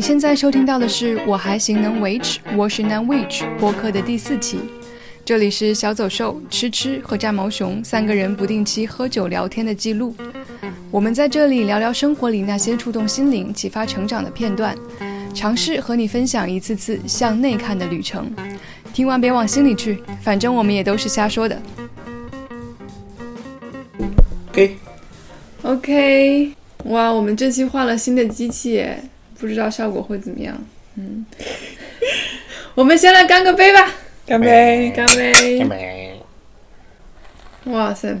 你现在收听到的是《我还行能维持》，我是南 witch 播客的第四期。这里是小走兽、吃吃和炸毛熊三个人不定期喝酒聊天的记录。我们在这里聊聊生活里那些触动心灵、启发成长的片段，尝试和你分享一次次向内看的旅程。听完别往心里去，反正我们也都是瞎说的。OK，OK，哇，我们这期换了新的机器耶，不知道效果会怎么样。嗯，我们先来干个杯吧，干杯！干杯！干杯哇塞！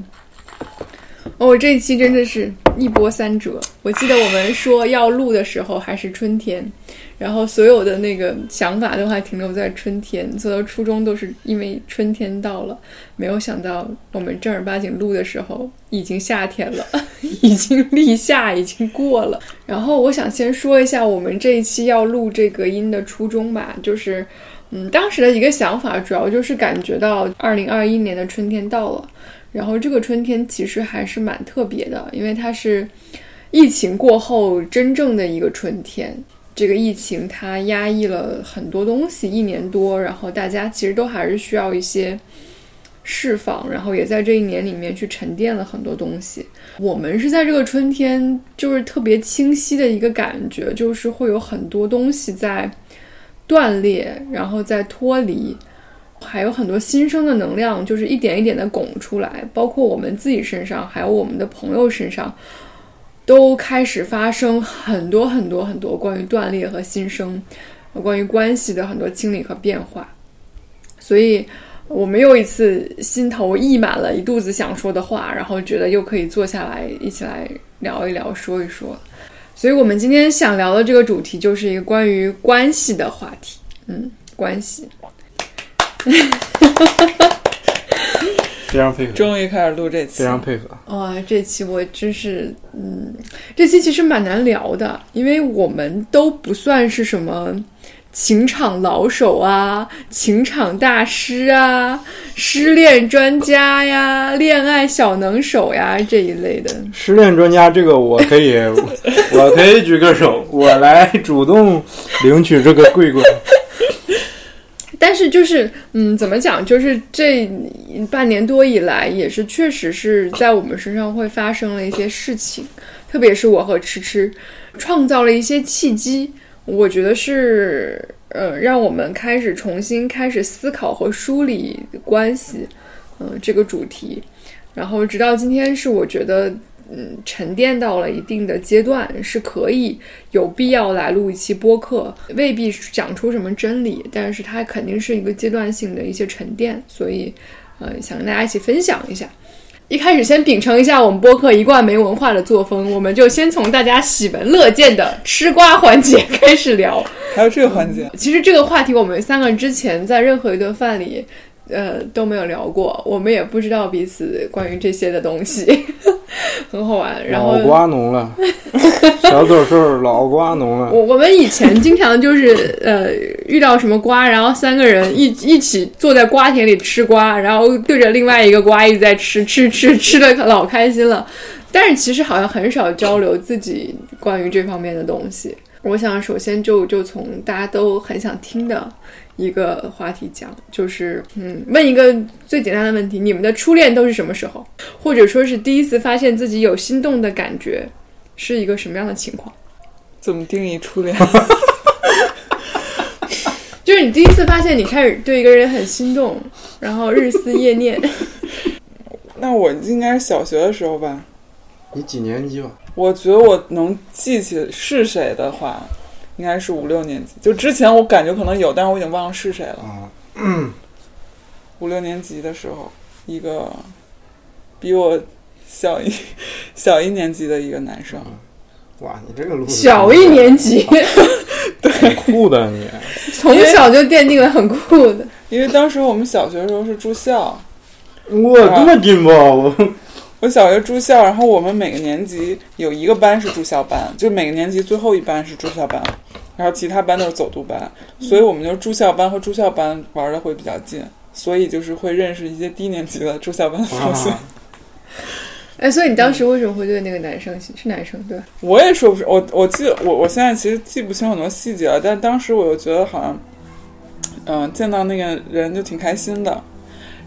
哦，这一期真的是一波三折。我记得我们说要录的时候还是春天，然后所有的那个想法都还停留在春天，所有初衷都是因为春天到了。没有想到我们正儿八经录的时候已经夏天了，已经立夏，已经过了。然后我想先说一下我们这一期要录这个音的初衷吧，就是。嗯，当时的一个想法主要就是感觉到二零二一年的春天到了，然后这个春天其实还是蛮特别的，因为它是疫情过后真正的一个春天。这个疫情它压抑了很多东西一年多，然后大家其实都还是需要一些释放，然后也在这一年里面去沉淀了很多东西。我们是在这个春天，就是特别清晰的一个感觉，就是会有很多东西在。断裂，然后在脱离，还有很多新生的能量，就是一点一点的拱出来，包括我们自己身上，还有我们的朋友身上，都开始发生很多很多很多关于断裂和新生，关于关系的很多清理和变化。所以，我们又一次心头溢满了一肚子想说的话，然后觉得又可以坐下来一起来聊一聊，说一说。所以我们今天想聊的这个主题就是一个关于关系的话题，嗯，关系。非常配合，终于开始录这期，非常配合。哇，这期我真是，嗯，这期其实蛮难聊的，因为我们都不算是什么情场老手啊、情场大师啊、失恋专家呀、恋爱小能手呀这一类的。失恋专家，这个我可以，我可以举个手，我来主动领取这个桂冠。但是就是，嗯，怎么讲？就是这半年多以来，也是确实是在我们身上会发生了一些事情，特别是我和吃吃，创造了一些契机。我觉得是，呃，让我们开始重新开始思考和梳理关系，嗯、这个主题。然后直到今天，是我觉得，嗯，沉淀到了一定的阶段，是可以有必要来录一期播客，未必讲出什么真理，但是它肯定是一个阶段性的一些沉淀，所以，呃，想跟大家一起分享一下。一开始先秉承一下我们播客一贯没文化的作风，我们就先从大家喜闻乐见的吃瓜环节开始聊。还有这个环节，其实这个话题我们三个之前在任何一顿饭里，呃都没有聊过，我们也不知道彼此关于这些的东西，很好玩。然后老瓜农了，小走兽老瓜农了。我我们以前经常就是呃遇到什么瓜，然后三个人一一起坐在瓜田里吃瓜，然后对着另外一个瓜一直在吃吃吃吃的老开心了。但是其实好像很少交流自己关于这方面的东西。我想首先就就从大家都很想听的一个话题讲，就是嗯，问一个最简单的问题：你们的初恋都是什么时候？或者说是第一次发现自己有心动的感觉，是一个什么样的情况？怎么定义初恋？就是你第一次发现你开始对一个人很心动，然后日思夜念。那我应该是小学的时候吧。你几年级吧？我觉得我能记起是谁的话，应该是五六年级。就之前我感觉可能有，但是我已经忘了是谁了。啊，五六年级的时候，一个比我小一 小一年级的一个男生，哇，你这个路小一年级，很酷的你。从小就奠定了很酷的。因为当时我们小学的时候是住校，我这么劲爆，我我小学住校，然后我们每个年级有一个班是住校班，就每个年级最后一班是住校班，然后其他班都是走读班，所以我们就住校班和住校班玩的会比较近，所以就是会认识一些低年级的住校班的同学。啊 哎，所以你当时为什么会对那个男生是男生对？我也说不是，我我记得我我现在其实记不清很多细节了，但当时我就觉得好像，嗯、见到那个人就挺开心的。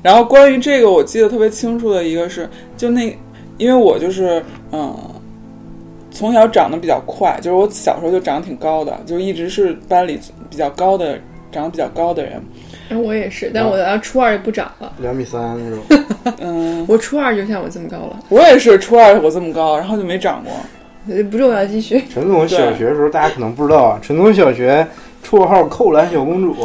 然后关于这个，我记得特别清楚的一个是，就那，因为我就是嗯，从小长得比较快，就是我小时候就长得挺高的，就一直是班里比较高的，长得比较高的人。然后我也是，但我到初二就不长了。两米三是吧？嗯，我初二就像我这么高了，我也是初二我这么高，然后就没长过。呃不重要，继续。陈总小学的时候，大家可能不知道啊，陈总小学绰号“扣篮小公主”，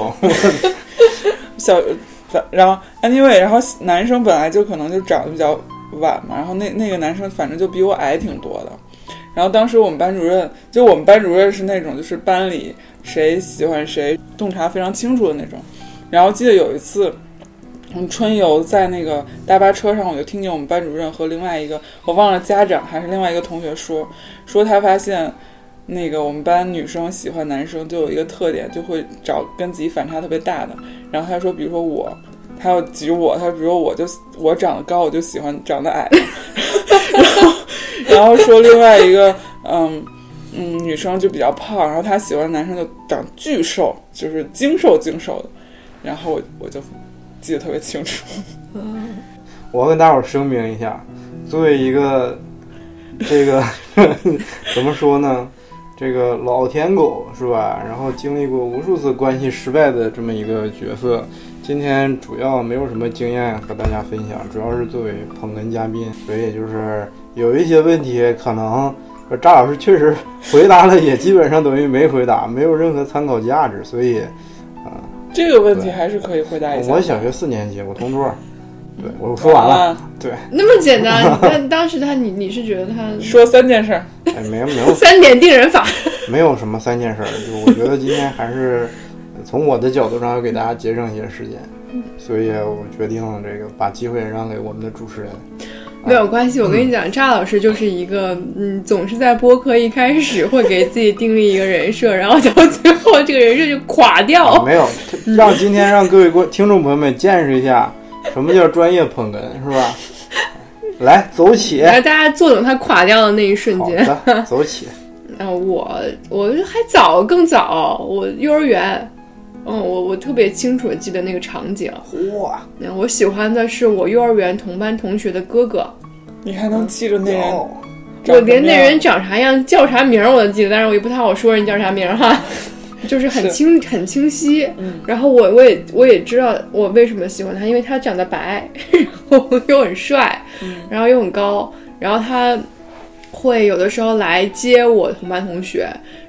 小，反然后 anyway，然后男生本来就可能就长得比较晚嘛，然后那那个男生反正就比我矮挺多的。然后当时我们班主任，就我们班主任是那种就是班里谁喜欢谁洞察非常清楚的那种。然后记得有一次，我们春游在那个大巴车上，我就听见我们班主任和另外一个我忘了家长还是另外一个同学说，说他发现那个我们班女生喜欢男生就有一个特点，就会找跟自己反差特别大的。然后他说，比如说我，他要举我，他说比如说我就我长得高，我就喜欢长得矮。然 后然后说另外一个，嗯嗯，女生就比较胖，然后她喜欢男生就长巨瘦，就是精瘦精瘦的。然后我我就记得特别清楚。我要跟大伙儿声明一下，作为一个这个 怎么说呢？这个老舔狗是吧？然后经历过无数次关系失败的这么一个角色，今天主要没有什么经验和大家分享，主要是作为捧哏嘉宾，所以就是有一些问题可能呃扎老师确实回答了，也基本上等于没回答，没有任何参考价值，所以这个问题还是可以回答一下。我小学四年级，我同桌。对，我说完了。啊对，那么简单，但当时他你你是觉得他 说三件事儿。哎，没有没有三点定人法？没有什么三件事儿，就我觉得今天还是从我的角度上要给大家节省一些时间，所以我决定这个把机会让给我们的主持人。没有关系，我跟你讲，扎老师就是一个，嗯，总是在播客一开始会给自己定立一个人设，然后到最后这个人设就垮掉。没有，让今天让各位观听众朋友们见识一下什么叫专业捧哏，是吧？来，走起！来大家坐等他垮掉的那一瞬间。走起！啊，我我还早更早，我幼儿园，嗯，我我特别清楚的记得那个场景。嚯，嗯，我喜欢的是我幼儿园同班同学的哥哥，你还能记着那人？哦我连那人长啥样、叫啥名儿我都记得，但是我也不太好说人叫啥名儿哈，就是很是清很清晰。嗯然后我我也我也知道我为什么喜欢他，因为他长得白，然后又很帅，嗯然后又很高，然后他会有的时候来接我同班同学。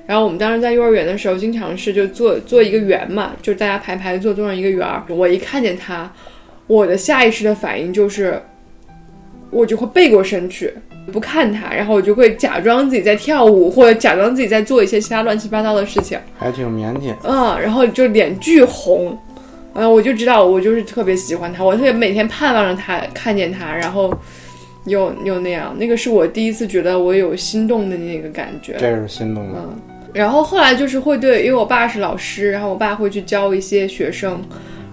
然后我们当时在幼儿园的时候，经常是就做做一个圆嘛，就是大家排排坐坐上一个圆儿。我一看见他，我的下意识的反应就是，我就会背过身去，不看他，然后我就会假装自己在跳舞，或者假装自己在做一些其他乱七八糟的事情。还挺腼腆。嗯，然后就脸巨红，嗯，我就知道我就是特别喜欢他，我特别每天盼望着他看见他，然后又又那样，那个是我第一次觉得我有心动的那个感觉。这是心动的，嗯，然后后来就是会对，因为我爸是老师，然后我爸会去教一些学生，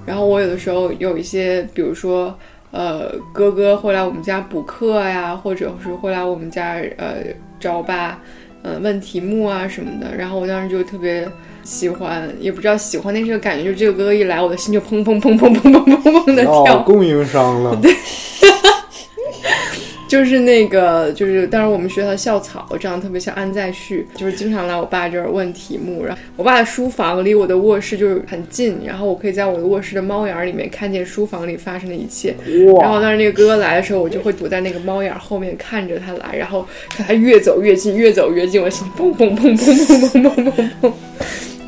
然后我有的时候有一些，比如说，呃，哥哥会来我们家补课呀，或者是会来我们家呃找我爸，呃问题目啊什么的，然后我当时就特别喜欢，也不知道喜欢那是个感觉，就这个哥哥一来，我的心就砰砰砰砰砰砰砰砰的跳，供应商了。就是那个，就是当时我们学校的校草长得特别像安在旭，就是经常来我爸这儿问题目。然后我爸的书房离我的卧室就是很近，然后我可以在我的卧室的猫眼儿里面看见书房里发生的一切。然后当时那个哥哥来的时候，我就会躲在那个猫眼儿后面看着他来，然后看他越走越近，越走越近，我心里砰砰砰砰砰砰砰砰砰，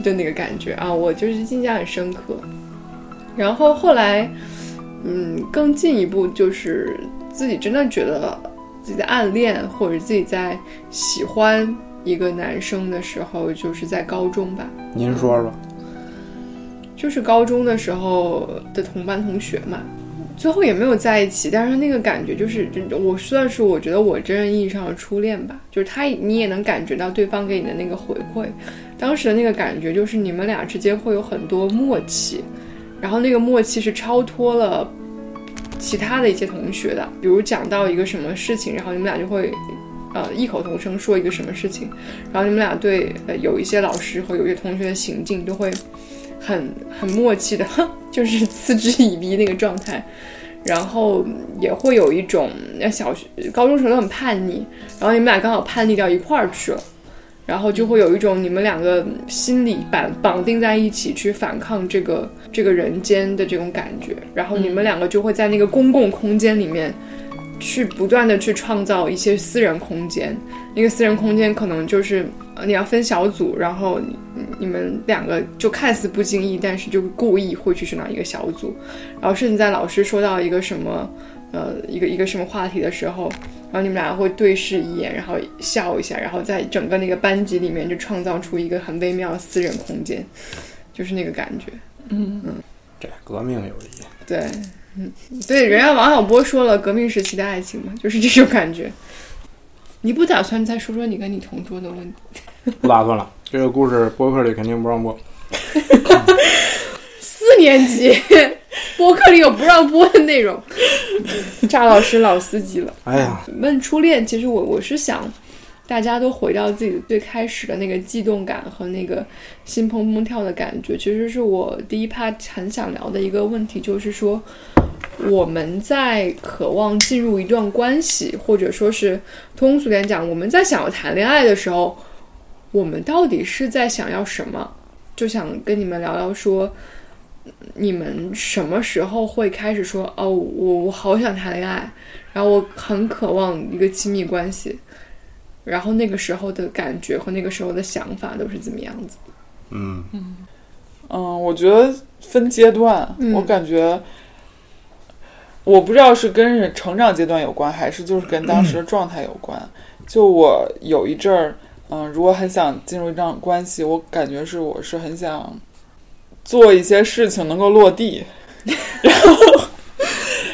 就那个感觉啊，我就是印象很深刻。然后后来，嗯，更进一步就是自己真的觉得自己在暗恋或者自己在喜欢一个男生的时候，就是在高中吧，您说说，就是高中的时候的同班同学嘛。最后也没有在一起，但是那个感觉就是，我算是我觉得我真正意义上的初恋吧，就是他你也能感觉到对方给你的那个回馈，当时的那个感觉就是你们俩之间会有很多默契，然后那个默契是超脱了其他的一些同学的，比如讲到一个什么事情，然后你们俩就会呃异口同声说一个什么事情，然后你们俩对呃有一些老师和有一些同学的行径都会很很默契的，就是嗤之以鼻那个状态。然后也会有一种，那小学、高中时候都很叛逆，然后你们俩刚好叛逆到一块儿去了，然后就会有一种你们两个心理绑绑定在一起去反抗这个这个人间的这种感觉，然后你们两个就会在那个公共空间里面去不断的去创造一些私人空间，那个私人空间可能就是你要分小组，然后你你们两个就看似不经意，但是就故意会去选到一个小组，然后甚至在老师说到一个什么，呃，一个一个什么话题的时候，然后你们俩会对视一眼，然后笑一下，然后在整个那个班级里面就创造出一个很微妙的私人空间，就是那个感觉。嗯嗯这革命友谊，对，嗯，对，人家王小波说了，革命时期的爱情嘛，就是这种感觉。你不打算再说说你跟你同桌的问题？不打算了。这个故事播客里肯定不让播。四年级 播客里有不让播的内容，炸老师老司机了。哎呀，问初恋，其实我我是想，大家都回到自己最开始的那个悸动感和那个心砰砰跳的感觉，其实是我第一 part 很想聊的一个问题，就是说我们在渴望进入一段关系，或者说是通俗点讲，我们在想要谈恋爱的时候，我们到底是在想要什么？就想跟你们聊聊说。你们什么时候会开始说哦，我我好想谈恋爱，然后我很渴望一个亲密关系，然后那个时候的感觉和那个时候的想法都是怎么样子？嗯，嗯，我觉得分阶段，嗯我感觉，我不知道是跟人成长阶段有关，还是就是跟当时的状态有关。就我有一阵儿，嗯，如果很想进入一段关系，我感觉是我是很想做一些事情能够落地，然后，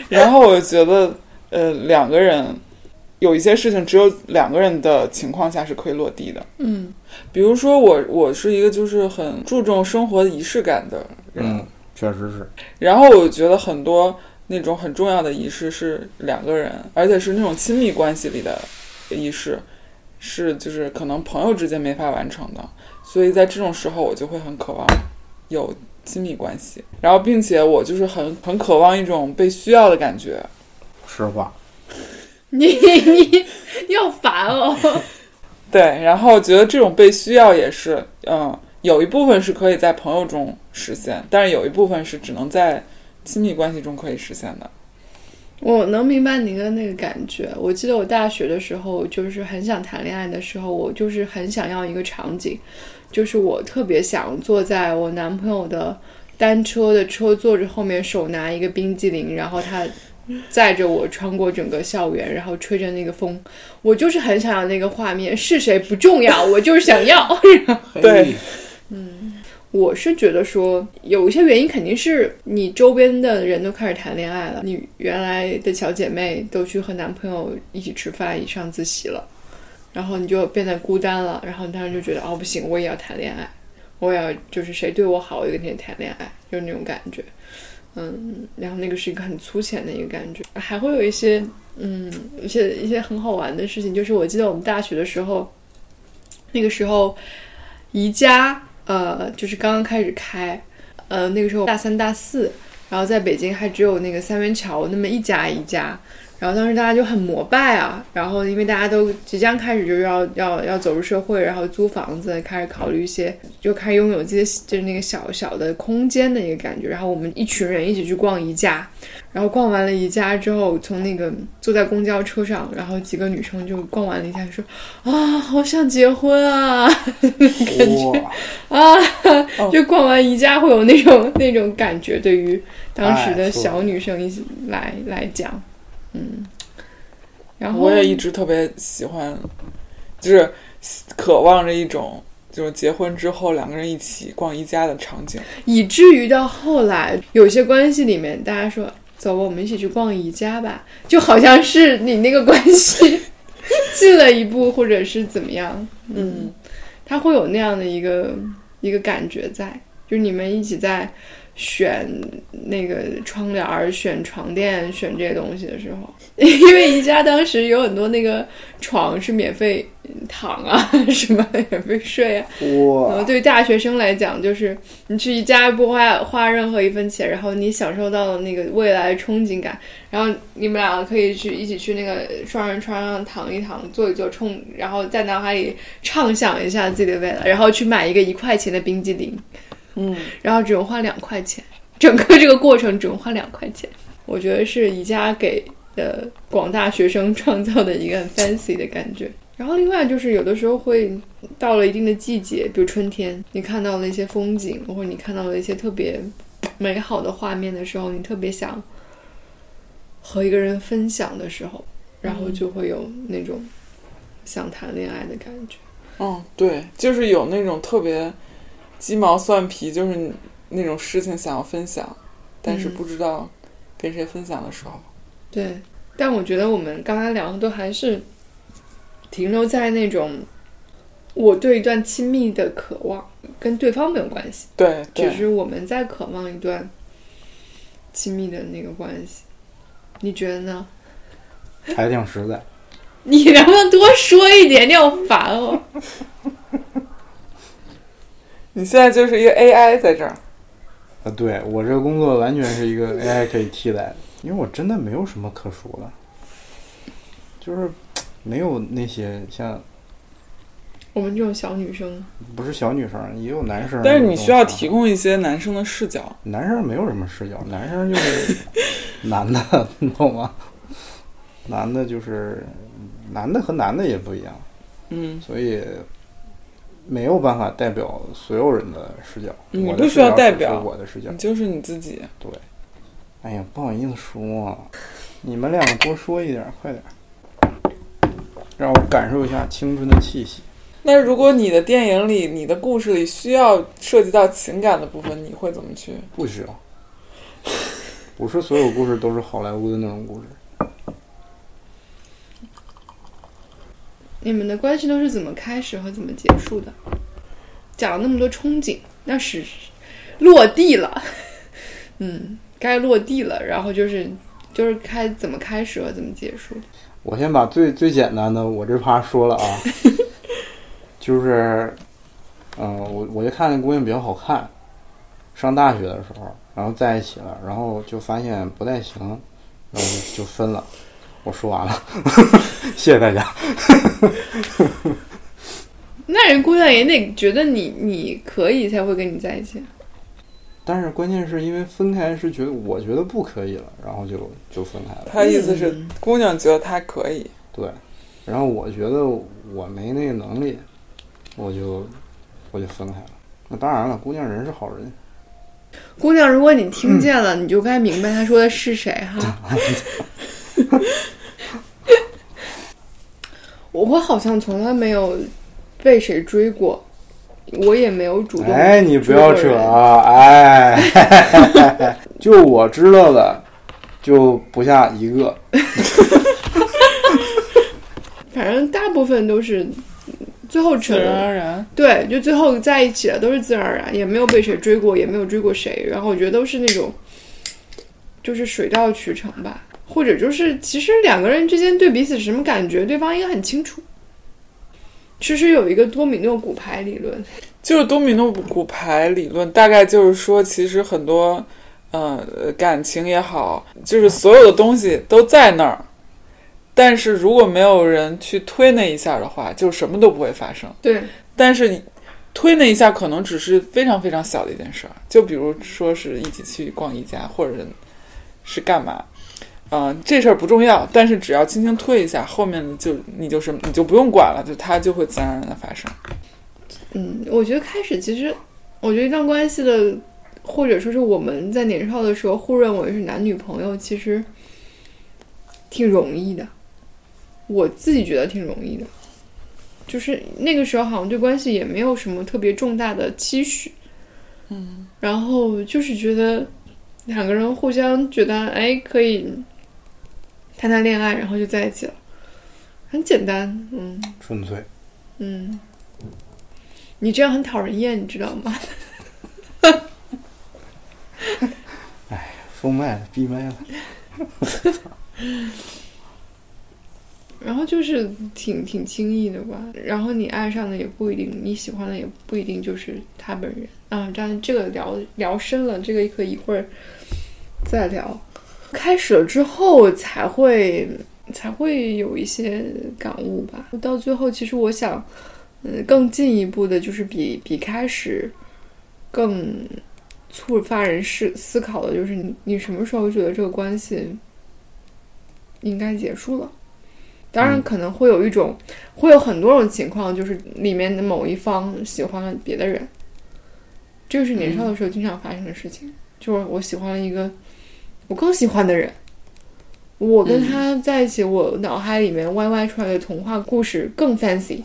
然后我觉得，呃，两个人有一些事情只有两个人的情况下是可以落地的。嗯比如说我，我是一个就是很注重生活仪式感的人，嗯，确实是。然后我觉得很多那种很重要的仪式是两个人，而且是那种亲密关系里的仪式，是就是可能朋友之间没法完成的，所以在这种时候我就会很渴望有亲密关系，然后并且我就是很很渴望一种被需要的感觉，实话，你你你好烦哦。对，然后觉得这种被需要也是，嗯，有一部分是可以在朋友中实现，但是有一部分是只能在亲密关系中可以实现的。我能明白你的那个感觉。我记得我大学的时候，就是很想谈恋爱的时候，我就是很想要一个场景，就是我特别想坐在我男朋友的单车的车座着后面，手拿一个冰激凌，然后他载着我穿过整个校园，然后吹着那个风，我就是很想要那个画面。是谁不重要，我就是想要。对嗯，我是觉得说，有一些原因肯定是你周边的人都开始谈恋爱了，你原来的小姐妹都去和男朋友一起吃饭、一起上自习了，然后你就变得孤单了，然后你当时就觉得哦不行，我也要谈恋爱，我也要就是谁对我好，我就跟谁谈恋爱，就是那种感觉。嗯，然后那个是一个很粗浅的一个感觉，还会有一些嗯一些一些很好玩的事情，就是我记得我们大学的时候，那个时候宜家呃就是刚刚开始开，呃那个时候大三大四，然后在北京还只有那个三元桥那么一家一家，然后当时大家就很膜拜啊，然后因为大家都即将开始就是要要要走入社会，然后租房子，开始考虑一些，就开始拥有自己的就是那个小小的空间的一个感觉。然后我们一群人一起去逛宜家，然后逛完了宜家之后，从那个坐在公交车上，然后几个女生就逛完了宜家，说啊，好想结婚啊，感觉，啊，就逛完宜家会有那种那种感觉，对于当时的哎小女生一起来来讲，嗯，然后我也一直特别喜欢，就是渴望着一种，就是结婚之后两个人一起逛宜家的场景。以至于到后来，有些关系里面，大家说走吧，我们一起去逛宜家吧，就好像是你那个关系 进了一步，或者是怎么样，嗯，他会有那样的一个一个感觉在，就是你们一起在选那个窗帘儿、选床垫、选这些东西的时候，因为宜家当时有很多那个床是免费躺啊，什么免费睡啊。哇，呃，对于大学生来讲，就是你去宜家不花花任何一分钱，然后你享受到了那个未来的憧憬感，然后你们两个可以去一起去那个双人床上躺一躺，坐一坐，冲，然后在脑海里畅想一下自己的未来，然后去买一个一块钱的冰激凌，嗯，然后只用花两块钱，整个这个过程只用花两块钱，我觉得是宜家给呃广大学生创造的一个很 fancy 的感觉。然后另外就是有的时候会到了一定的季节，比如春天，你看到了一些风景，或者你看到了一些特别美好的画面的时候，你特别想和一个人分享的时候，然后就会有那种想谈恋爱的感觉。嗯，对，就是有那种特别鸡毛蒜皮，就是那种事情想要分享，但是嗯不知道跟谁分享的时候。对，但我觉得我们刚才聊的都还是停留在那种我对一段亲密的渴望，跟对方没有关系，对，只对，是我们在渴望一段亲密的那个关系。你觉得呢？还挺实在。你能不能多说一点？你好烦哦！你现在就是一个 AI 在这儿。啊，对我这个工作完全是一个 AI 可以替代的，因为我真的没有什么可说的，就是没有那些像我们这种小女生，不是小女生，也有男生。但是你需要提，供一些男生的视角。男生没有什么视角，男生就是 男的，你懂吗？男的就是男的和男的也不一样，嗯，所以没有办法代表所有人的视角。你我不需要代表我的视角你。就是你自己。对哎呀，不好意思说啊，你们两个多说一点，快点，让我感受一下青春的气息。那如果你的电影里、你的故事里需要涉及到情感的部分，你会怎么去？不需要，不是所有故事都是好莱坞的那种故事。你们的关系都是怎么开始和怎么结束的？讲了那么多憧憬，那是落地了，嗯，该落地了。然后就是就是开怎么开始和怎么结束。我先把最最简单的我这趴说了啊，就是，嗯、我我就看那姑娘比较好看，上大学的时候，然后在一起了，然后就发现不太行，然后就就分了。我说完了，谢谢大家。那人姑娘也得觉得你你可以才会跟你在一起。但是关键是因为分开是觉得我觉得不可以了，然后就就分开了。他意思是嗯姑娘觉得他可以，对，然后我觉得我没那个能力，我就我就分开了。那当然了，姑娘人是好人。姑娘，如果你听见了，你就该明白她说的是谁哈。我我好像从来没有被谁追过，我也没有主动。哎，你不要扯啊！哎，就我知道的，就不下一个。反正大部分都是最后自然而然。对，就最后在一起了，都是自然而然，也没有被谁追过，也没有追过谁。然后我觉得都是那种，就是水到渠成吧，或者就是其实两个人之间对彼此是什么感觉，对方应该很清楚。其实有一个多米诺骨牌理论，就是多米诺骨牌理论，大概就是说，其实很多，呃，感情也好，就是所有的东西都在那儿，但是如果没有人去推那一下的话，就什么都不会发生。对，但是推那一下可能只是非常非常小的一件事儿，就比如说是一起去逛宜家，或者是干嘛，嗯、这事儿不重要，但是只要轻轻推一下，后面的就你就是你就不用管了，就它就会自然而然的发生。嗯，我觉得开始其实，我觉得一段关系的，或者说是我们在年少的时候互认为是男女朋友，其实挺容易的。我自己觉得挺容易的，就是那个时候好像对关系也没有什么特别重大的期许，嗯，然后就是觉得两个人互相觉得哎可以谈谈恋爱，然后就在一起了，很简单，嗯。纯粹。嗯，你这样很讨人厌，你知道吗？哎封麦了，闭麦了。然后就是挺挺轻易的吧，然后你爱上的也不一定，你喜欢的也不一定就是他本人啊。这样这个聊聊深了，这个可以一会儿再聊。开始了之后才会才会有一些感悟吧。到最后，其实我想，嗯，更进一步的就是比比开始更触发人思思考的，就是你你什么时候觉得这个关系应该结束了？当然，可能会有一种，会有很多种情况，就是里面的某一方喜欢了别的人，这个是年少的时候经常发生的事情。就是我喜欢了一个我更喜欢的人，我跟他在一起，我脑海里面 Y Y 出来的童话故事更 fancy。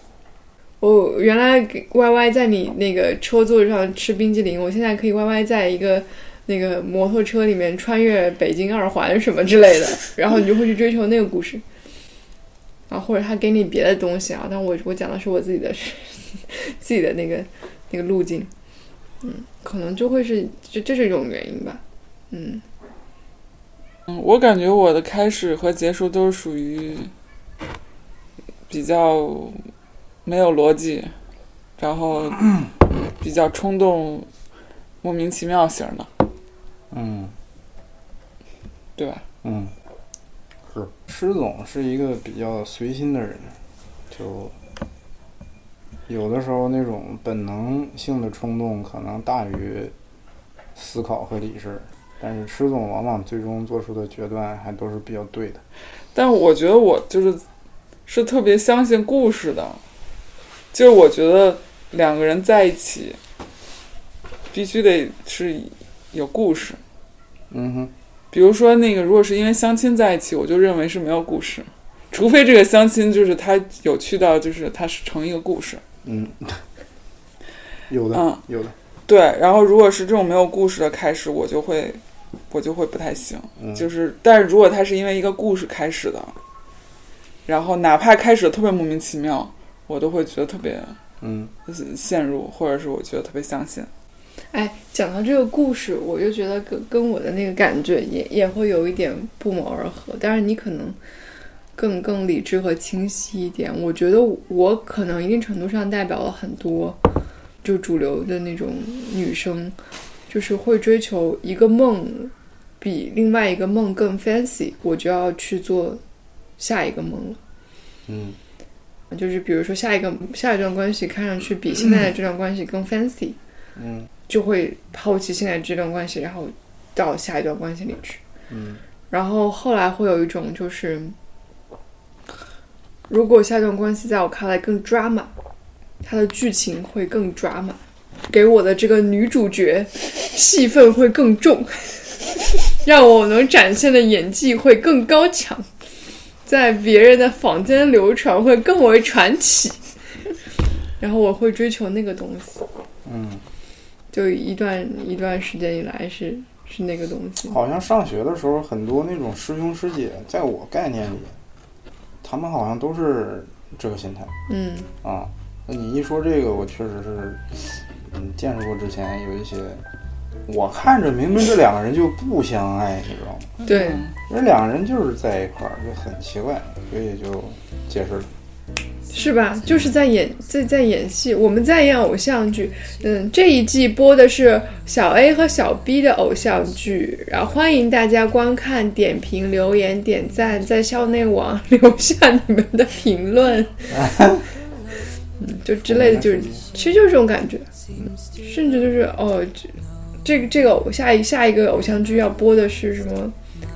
我原来 Y Y 在你那个车座上吃冰激凌，我现在可以 Y Y 在一个那个摩托车里面穿越北京二环什么之类的，然后你就会去追求那个故事。啊，或者他给你别的东西啊，但我我讲的是我自己的，自己的那个那个路径，嗯，可能就会是这这是一种原因吧，嗯嗯，我感觉我的开始和结束都是属于比较没有逻辑，然后比较冲动、莫名其妙型的，嗯对吧？嗯，是施总是一个比较随心的人，就有的时候那种本能性的冲动可能大于思考和理智，但是施总往往最终做出的决断还都是比较对的。但我觉得我就是是特别相信故事的，就是我觉得两个人在一起必须得是有故事。嗯哼，比如说那个，如果是因为相亲在一起，我就认为是没有故事，除非这个相亲就是他有趣到就是它是成一个故事。嗯，有的，嗯有的，对，然后如果是这种没有故事的开始，我就会我就会不太行。嗯，就是，但是如果它是因为一个故事开始的，然后哪怕开始特别莫名其妙，我都会觉得特别嗯陷入，或者是我觉得特别相信。哎，讲到这个故事，我就觉得跟跟我的那个感觉也也会有一点不谋而合，但是你可能更更理智和清晰一点。我觉得我可能一定程度上代表了很多，就主流的那种女生，就是会追求一个梦比另外一个梦更 fancy，我就要去做下一个梦了。嗯就是比如说下一个下一段关系看上去比现在的 这段关系更 fancy，嗯就会抛弃现在这段关系，然后到下一段关系里去。嗯然后后来会有一种就是，如果下一段关系在我看来更 drama，它的剧情会更 drama，给我的这个女主角戏份会更重，让我能展现的演技会更高强，在别人的坊间流传会更为传奇。然后我会追求那个东西，嗯，就一段一段时间以来是是那个东西。好像上学的时候，很多那种师兄师姐，在我概念里，他们好像都是这个心态嗯啊。那你一说这个，我确实是，嗯，见识过之前有一些，我看着明明这两个人就不相爱，你知道吗？对嗯这两个人就是在一块儿，就很奇怪，所以就解释了。是吧？就是在演在在演戏，我们在演偶像剧。嗯，这一季播的是小 A 和小 B 的偶像剧，然后欢迎大家观看、点评、留言、点赞，在校内网 留下你们的评论，嗯，就之类的，就是 其实就是这种感觉，甚至就是哦，这这个这个偶下一下一个偶像剧要播的是什么？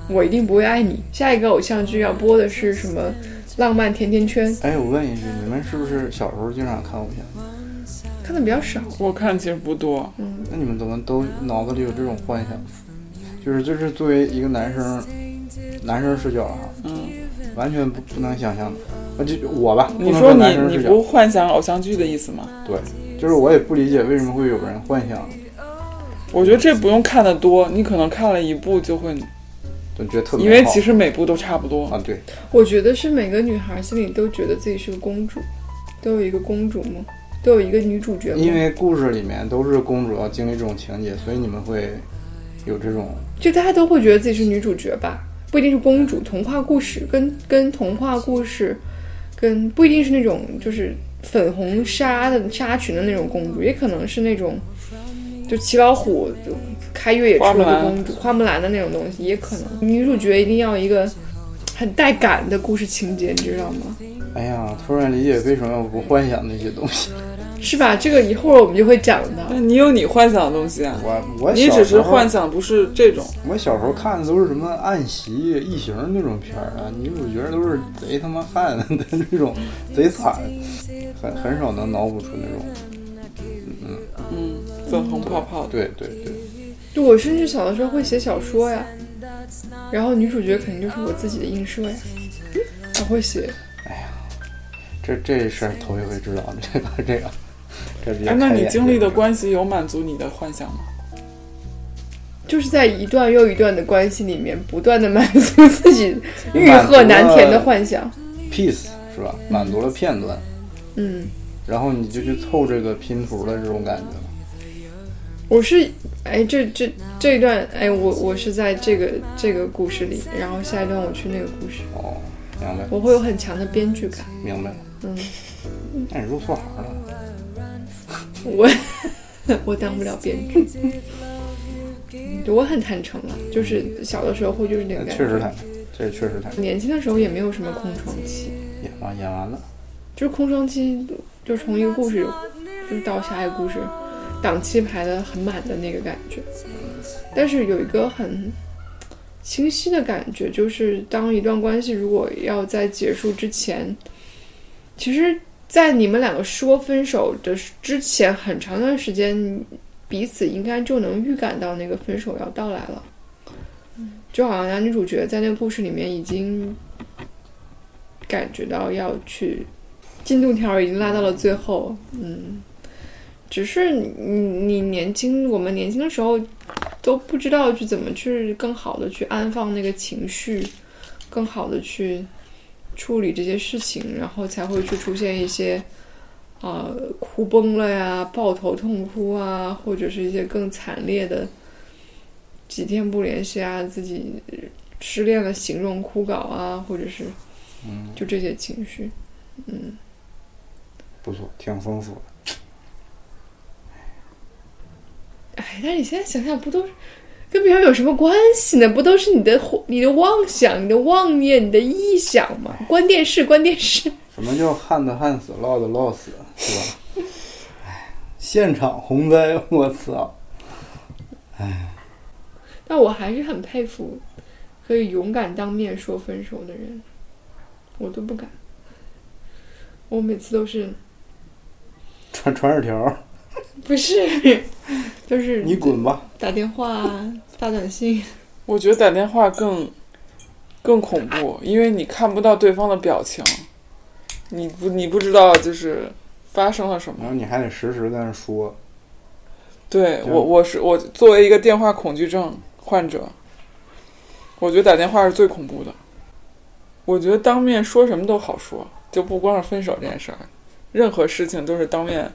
我一定不会爱你。下一个偶像剧要播的是什么？浪漫甜甜圈哎，我问一句，你们是不是小时候经常看偶像？看的比较少，我看其实不多，嗯那你们怎么都脑子里有这种幻想？就是就是作为一个男生，男生视角啊，嗯，完全不不能想象的。啊，就我吧，你说你你不幻想偶像剧的意思吗？对，就是我也不理解为什么会有人幻想，我觉得这不用看的多，你可能看了一部就会，就觉得特别因为其实每部都差不多。啊，对，我觉得是每个女孩心里都觉得自己是个公主，都有一个公主梦，都有一个女主角梦。因为故事里面都是公主要经历这种情节，所以你们会有这种就大家都会觉得自己是女主角吧，不一定是公主。童话故事跟跟童话故事，跟不一定是那种就是粉红纱的纱裙的那种公主，也可能是那种就骑老虎就开越野车的公主，花木兰的那种东西，也可能。女主角一定要一个很带感的故事情节，你知道吗？哎呀，突然理解为什么我不幻想那些东西。是吧？这个一会儿我们就会讲的。那你有你幻想的东西啊？我我你只是幻想，不是这种。我小时候看的都是什么暗袭、异形那种片儿啊，女主角都是贼他妈汉的那种，贼惨，很很少能脑补出那种。嗯嗯，粉红泡泡。对对对。就我甚至小的时候会写小说呀，然后女主角肯定就是我自己的映射呀，我会写。哎呀，这这事儿头一回知道，这个这个。哎，那你经历的关系有满足你的幻想吗？就是在一段又一段的关系里面，不断的满足自己 欲壑难填的幻想。Peace 是吧？满足了片段。嗯。然后你就去凑这个拼图的这种感觉。我是哎，这这这一段哎，我我是在这个这个故事里，然后下一段我去那个故事。哦，明白。我会有很强的编剧感。明白了。嗯。那你入错行了。我 我当不了编剧，我很坦诚了，就是小的时候会就是那个感觉确实坦诚，这确实坦诚。年轻的时候也没有什么空窗期，演完演完了，就是空窗期，就从一个故事就是到下一个故事，档期排的很满的那个感觉。但是有一个很清晰的感觉，就是当一段关系如果要在结束之前，其实。在你们两个说分手的之前，很长一段时间，彼此应该就能预感到那个分手要到来了。就好像男女主角在那个故事里面已经感觉到要去进度条已经拉到了最后，嗯，只是你你年轻，我们年轻的时候都不知道去怎么去更好的去安放那个情绪，更好的去。处理这些事情，然后才会去出现一些，啊，哭崩了呀，抱头痛哭啊，或者是一些更惨烈的，几天不联系啊，自己失恋了，形容枯槁啊，或者是，嗯，就这些情绪，嗯，不错，挺丰富的。哎，但是你现在想想，不都是？跟别人有什么关系呢？不都是你的、你的妄想、你的妄念、你的臆想吗？关电视，关电视。什么叫旱的旱死，涝的涝死，是吧？哎，现场洪灾，我操！哎，但我还是很佩服可以勇敢当面说分手的人，我都不敢。我每次都是传传纸条。不是，就是你滚吧！打电话、发短信，我觉得打电话更更恐怖，因为你看不到对方的表情，你不你不知道就是发生了什么，然后你还得实时在那说。对我，我是我作为一个电话恐惧症患者，我觉得打电话是最恐怖的。我觉得当面说什么都好说，就不光是分手这件事儿，任何事情都是当面。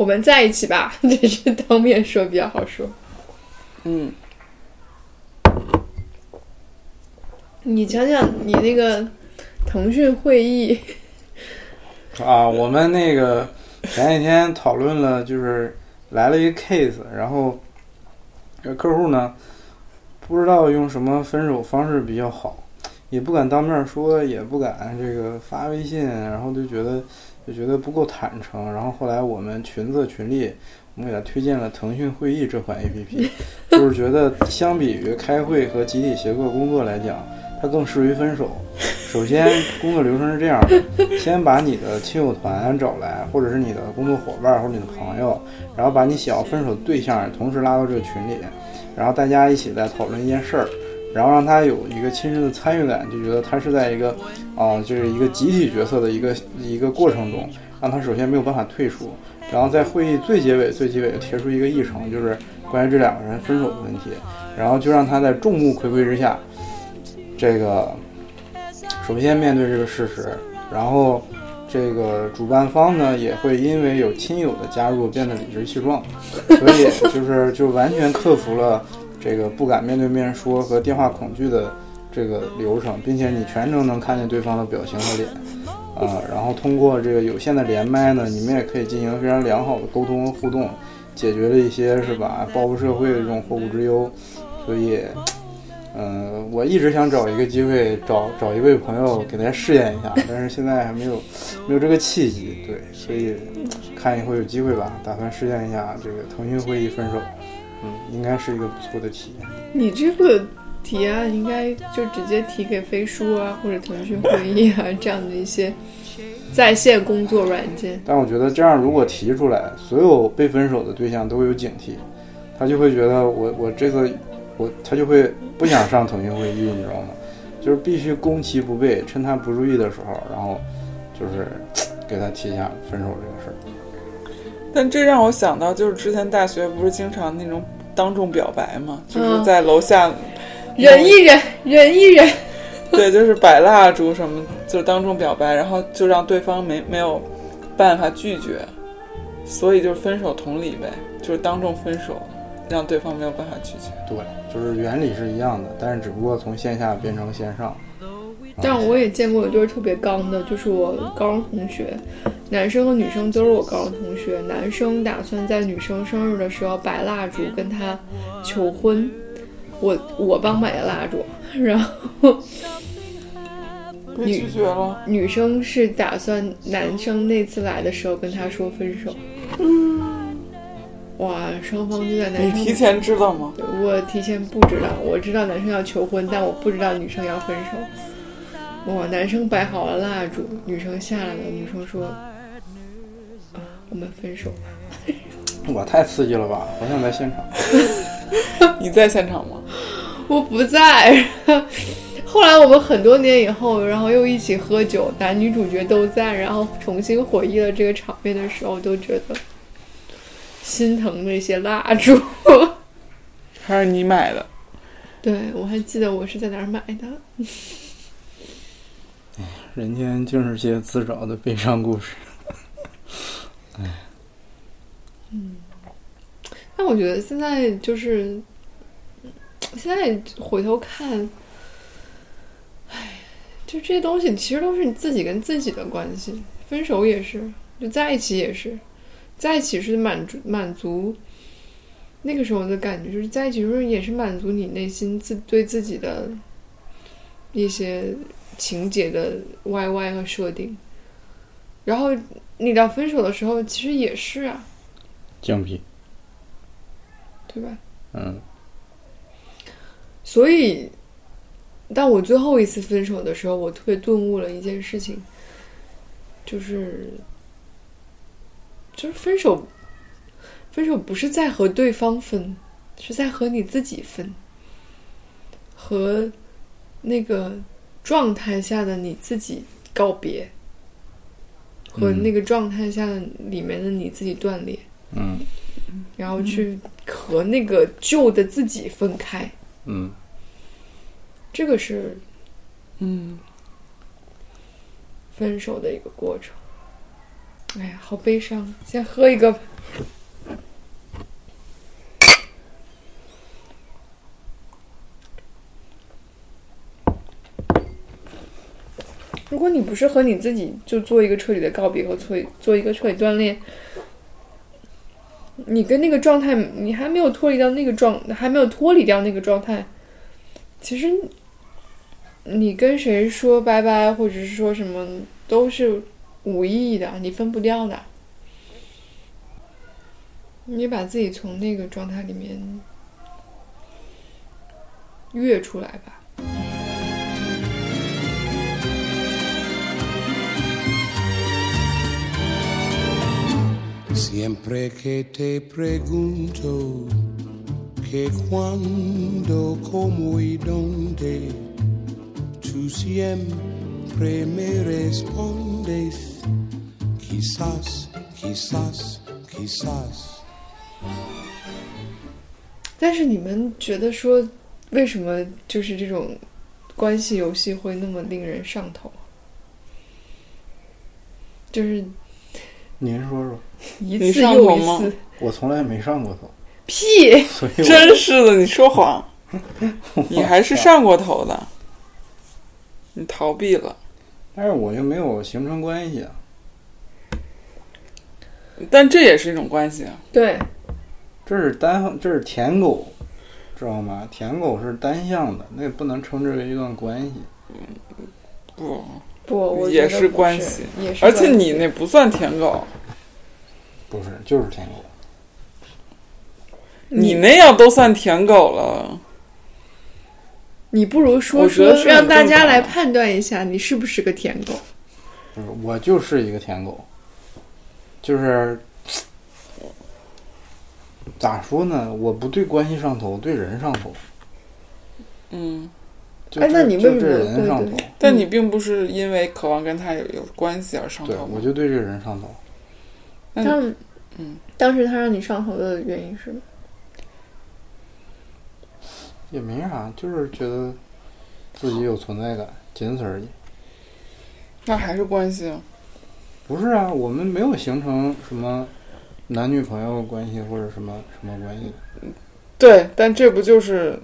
我们在一起吧，只是当面说比较好说。嗯，你讲讲你那个腾讯会议 啊，我们那个前几天讨论了，就是来了一个 case，然后这客户呢不知道用什么分手方式比较好，也不敢当面说，也不敢这个发微信，然后就觉得。就觉得不够坦诚，然后后来我们群策群力，我们给他推荐了腾讯会议这款 APP，就是觉得相比于开会和集体协作工作来讲，它更适于分手。首先，工作流程是这样的：先把你的亲友团找来，或者是你的工作伙伴或者你的朋友，然后把你想要分手的对象同时拉到这个群里，然后大家一起来讨论一件事儿。然后让他有一个亲身的参与感，就觉得他是在一个，啊，就是一个集体角色的一个一个过程中，让他首先没有办法退出，然后在会议最结尾最结尾贴出一个议程，就是关于这两个人分手的问题，然后就让他在众目睽睽之下，这个首先面对这个事实，然后这个主办方呢也会因为有亲友的加入变得理直气壮，所以就是就完全克服了这个不敢面对面说和电话恐惧的这个流程，并且你全程能看见对方的表情和脸，啊，然后通过这个有限的连麦呢，你们也可以进行非常良好的沟通和互动，解决了一些是吧报复社会的这种后顾之忧，所以。嗯，我一直想找一个机会，找找一位朋友给大家试验一下，但是现在还没有没有这个契机，对，所以看以后有机会吧，打算试验一下这个腾讯会议分手，应该是一个不错的体验。你这个提案应该就直接提给飞书啊，或者腾讯会议啊这样的一些 在线工作软件。但我觉得这样如果提出来，所有被分手的对象都会有警惕，他就会觉得我我这个。我他就会不想上腾讯会议，你知道吗？就是必须攻其不备，趁他不注意的时候，然后就是 给他提一下分手这个事儿。但这让我想到，就是之前大学不是经常那种当众表白嘛？就是在楼下忍一忍，忍一忍。对，就是摆蜡烛什么，就当众表白，然后就让对方没没有办法拒绝，所以就是分手同理呗，就是当众分手。让对方没有办法拒绝，对，就是原理是一样的，但是只不过从线下变成线上。但我也见过，就是特别刚的，就是我高中同学，男生和女生都是我高中同学。男生打算在女生生日的时候摆蜡烛跟她求婚，我我帮买的蜡烛，然后 拒绝了。女生是打算男生那次来的时候跟他说分手。嗯。哇，双方就在男生。你提前知道吗？我提前不知道，我知道男生要求婚，但我不知道女生要分手。哇，男生摆好了蜡烛，女生下来了，女生说：“啊，我们分手吧。”哇，太刺激了吧！我想在现场。你在现场吗？我不在。后来我们很多年以后，然后又一起喝酒，男女主角都在，然后重新回忆了这个场面的时候，都觉得。心疼那些蜡烛，还是你买的？对，我还记得我是在哪儿买的。人间尽是些自找的悲伤故事。哎，嗯，但我觉得现在就是，现在回头看，哎，就这些东西其实都是你自己跟自己的关系。分手也是，就在一起也是。在一起是满足满足，那个时候的感觉就是在一起时候也是满足你内心自对自己的一些情节的 Y Y 和设定，然后你到分手的时候其实也是啊，降皮，对吧？嗯。所以，当我最后一次分手的时候，我特别顿悟了一件事情，就是。就是分手，分手不是在和对方分，是在和你自己分，和那个状态下的你自己告别，和那个状态下的里面的你自己断裂，嗯，然后去和那个旧的自己分开，嗯，这个是，嗯，分手的一个过程。哎呀，好悲伤！先喝一个。如果你不是和你自己就做一个彻底的告别和做做一个彻底锻炼，你跟那个状态，你还没有脱离到那个状，还没有脱离掉那个状态，其实你跟谁说拜拜，或者是说什么，都是。无意义的，你分不掉的。你把自己从那个状态里面跃出来吧。但是你们觉得说，为什么就是这种关系游戏会那么令人上头？就是您说说，一次又一头吗次。我从来没上过头，屁！真是的，你说谎，你还是上过头的，你逃避了。但是我又没有形成关系啊。但这也是一种关系啊。对，这是单，这是舔狗，知道吗？舔狗是单向的，那也不能称之为一段关系。嗯不，不，我也是关系也是而且你那不算舔狗，不是，就是舔狗。你那样都算舔狗了。你不如说说让大家来判断一下你是不是个舔狗。不是，我就是一个舔狗，就是 咋说呢？我不对关系上头，对人上头。嗯，就哎那你为什么人上头？但你并不是因为渴望跟他有有关系而上头，对我就对这个人上头。那当嗯，当时他让你上头的原因是？也没啥，就是觉得自己有存在感，仅此而已。那还是关系啊。不是啊，我们没有形成什么男女朋友关系或者什么什么关系。对，但这不就是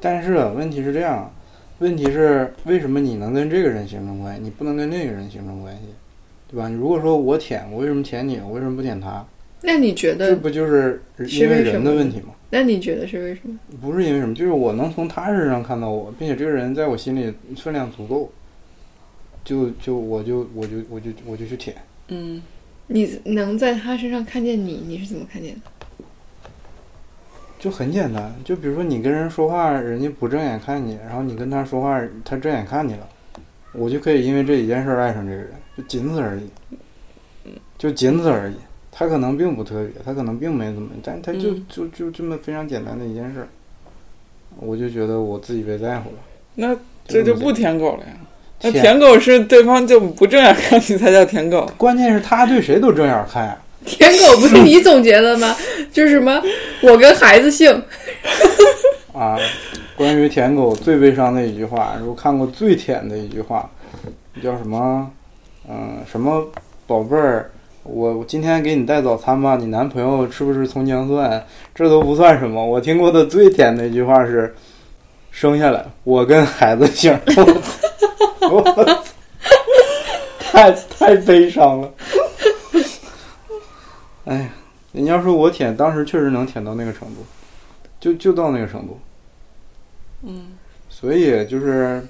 但是啊问题是这样，问题是为什么你能跟这个人形成关系，你不能跟那个人形成关系，对吧？你如果说我舔，我为什么舔你？我为什么不舔他？那你觉得这？不就是是因为人的问题吗？那你觉得是为什么？不是因为什么，就是我能从他身上看到我，并且这个人在我心里分量足够，就就我就我就我就我就去舔。嗯你能在他身上看见你，你是怎么看见的？就很简单，就比如说你跟人说话，人家不正眼看你，然后你跟他说话，他正眼看你了，我就可以因为这一件事儿爱上这个人，就仅此而已，就仅此而已。他可能并不特别，他可能并没怎么，但他就嗯就就这么非常简单的一件事儿，我就觉得我自己被在乎了。那这就不舔狗了呀。那舔舔狗是对方就不正眼看你才叫舔狗。关键是他对谁都正眼看呀、舔狗不是你总结的吗？就是什么，我跟孩子姓，啊，关于舔狗最悲伤的一句话，如果看过最舔的一句话，叫什么？嗯，什么宝贝儿，我今天给你带早餐吧，你男朋友是不是葱姜蒜？这都不算什么。我听过的最舔的一句话是，生下来我跟孩子姓。我操太太悲伤了。哎呀，你要说我舔，当时确实能舔到那个程度，就就到那个程度。嗯，所以就是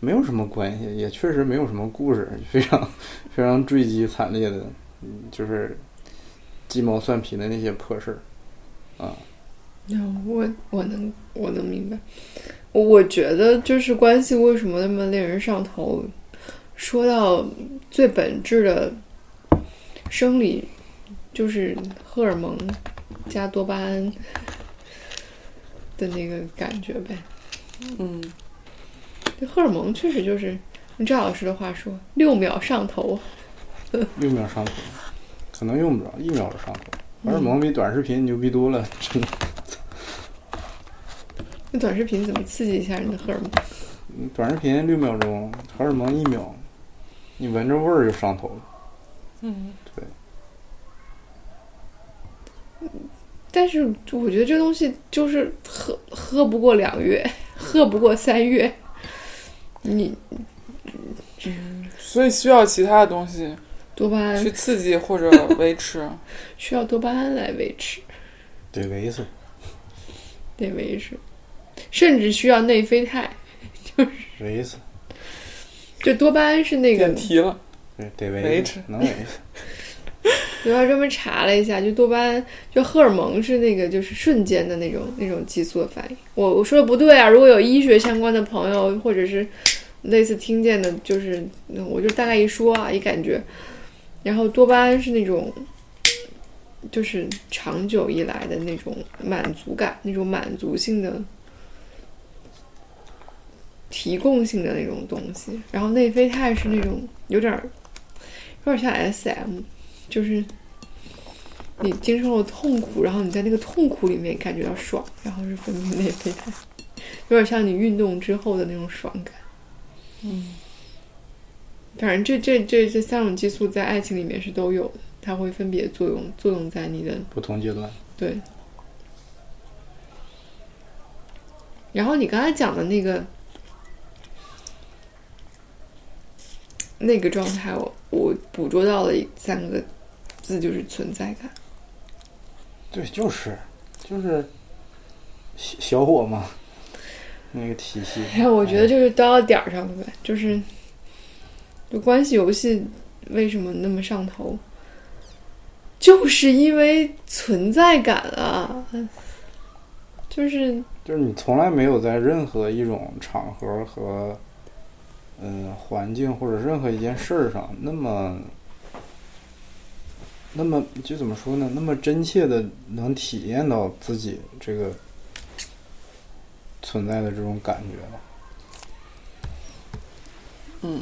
没有什么关系，也确实没有什么故事，非常非常坠机惨烈的，嗯，就是鸡毛蒜皮的那些破事儿啊。嗯，我我能我能明白。我我觉得就是关系为什么那么令人上头，说到最本质的生理，就是荷尔蒙加多巴胺的那个感觉呗。嗯，这荷尔蒙确实就是用赵老师的话说，六秒上头。六秒上头，可能用不着一秒就上头。荷尔蒙比短视频牛逼多了，真的。那短视频怎么刺激一下你的荷尔蒙？嗯短视频六秒钟，荷尔蒙一秒，你闻着味儿就上头了。嗯，但是我觉得这东西就是喝喝不过两月，喝不过三月，你所以需要其他的东西多巴胺。去刺激或者维持。需要多巴胺来维持，得维持，得维持，甚至需要内啡肽。就是。维持，就多巴胺是那个。点，题了，对，得维维持。能维持。我还专门查了一下，就多巴胺，就荷尔蒙是那个就是瞬间的那种那种激素的反应。我我说的不对啊，如果有医学相关的朋友或者是类似听见的，就是我就大概一说啊，一感觉。然后多巴胺是那种，就是长久以来的那种满足感，那种满足性的。提供性的那种东西，然后内啡肽是那种有点儿有点像 SM，就是你经受了痛苦，然后你在那个痛苦里面感觉到爽，然后是分泌内啡肽，有点像你运动之后的那种爽感。嗯反正这这这这三种激素在爱情里面是都有的，它会分别作用作用在你的不同阶段。对。然后你刚才讲的那个那个状态，我我捕捉到了三个字，就是存在感。对，就是就是小小伙嘛，那个体系。然后我觉得就是都到点儿上了呗，就是就关系游戏为什么那么上头，就是因为存在感啊，就是就是你从来没有在任何一种场合和嗯环境或者任何一件事儿上那么那么就怎么说呢？那么真切的能体验到自己这个存在的这种感觉了。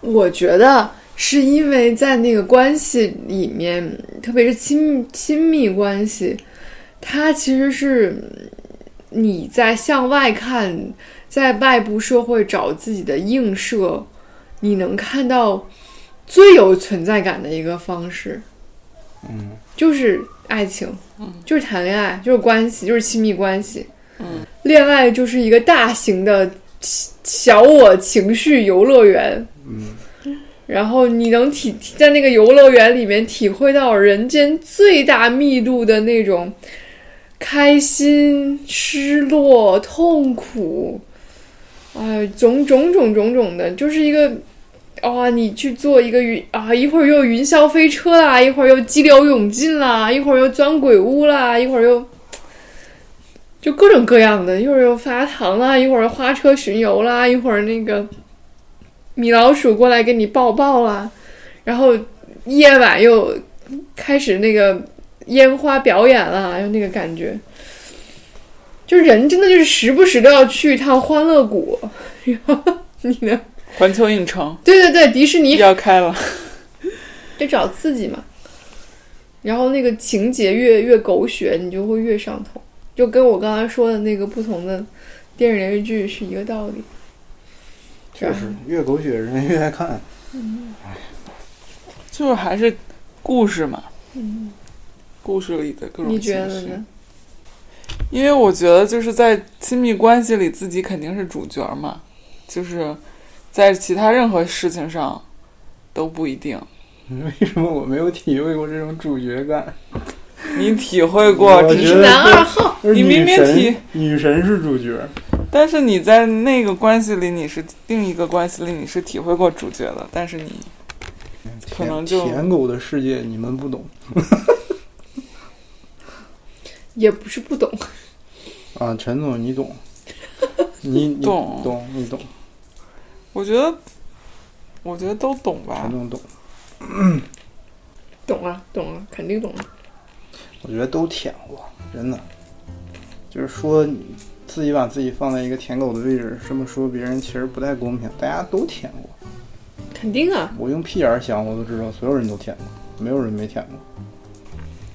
我觉得是因为在那个关系里面，特别是亲亲密关系，它其实是你在向外看，在外部社会找自己的映射，你能看到最有存在感的一个方式，嗯，就是爱情，嗯。就是谈恋爱，就是关系，就是亲密关系。嗯，恋爱就是一个大型的小我情绪游乐园。嗯，然后你能体在那个游乐园里面体会到人间最大密度的那种开心、失落、痛苦，哎，种种种种种的，就是一个啊、你去做一个云啊，一会儿又云霄飞车啦，一会儿又激流勇进啦，一会儿又钻鬼屋啦，一会儿又就各种各样的，一会儿又发糖啦，一会儿花车巡游啦，一会儿那个。米老鼠过来给你抱抱啦，然后夜晚又开始那个烟花表演啦，就那个感觉，就人真的就是时不时都要去一趟欢乐谷，然后你呢？环球影城。对对对，迪士尼。要开了，得找刺激嘛，然后那个情节越越狗血，你就会越上头，就跟我刚才说的那个不同的电视连续剧是一个道理。确实，越狗血人越爱看。就是还是故事嘛，故事里的各种你觉。得呢？因为我觉得就是在亲密关系里，自己肯定是主角嘛，就是在其他任何事情上都不一定。为什么我没有体会过这种主角感？你体会过，只是男二号，你明明体女神是主角，但是你在那个关系里，你是另一个关系里，你是体会过主角的，但是你可能就舔舔狗的世界你们不懂 也不是不懂。啊，陈总你懂，你 你懂懂你懂，我觉得，我觉得都懂吧陈。总懂，懂了，懂了，肯定懂了。我觉得都舔过，真的，就是说你自己把自己放在一个舔狗的位置，这么说别人其实不太公平，大家都舔过。肯定啊，我用屁眼儿想，我都知道所有人都舔过，没有人没舔过，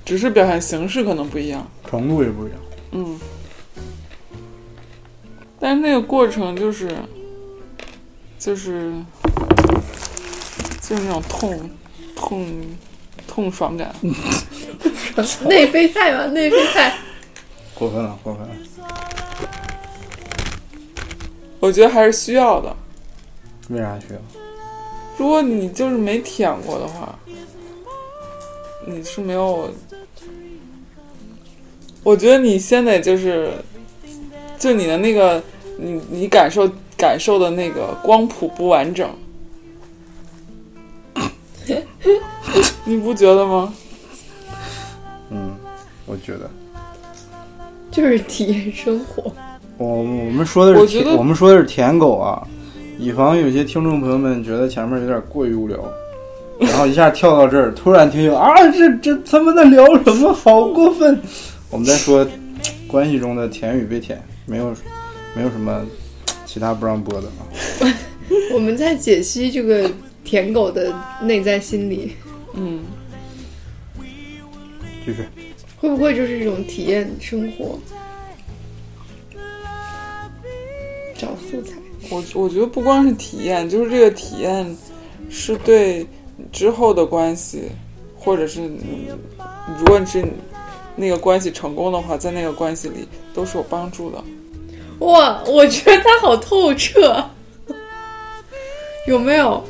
只是表现形式可能不一样。程度也不一样。嗯，但是那个过程就是，就是，就是那种痛痛痛爽感。内啡肽吧，内啡肽。过分了，过分了。我觉得还是需要的。为啥需要？如果你就是没舔过的话，你是没有。我觉得你先得就是，就你的那个，你你感受感受的那个光谱不完整，你不觉得吗？嗯，我觉得。就是体验生活。我我们说的是舔，我觉得我们说的是舔狗啊，以防有些听众朋友们觉得前面有点过于无聊，然后一下跳到这儿，突然听见啊，这这他们在聊什么？好过分！我们在说关系中的舔与被舔，没有没有什么其他不让播的啊。我们在解析这个舔狗的内在心理，嗯，继续，会不会就是一种体验生活？找素材。我我觉得不光是体验，就是这个体验是对之后的关系，或者是你如果你是那个关系成功的话，在那个关系里都是有帮助的。哇，我觉得他好透彻，有没有？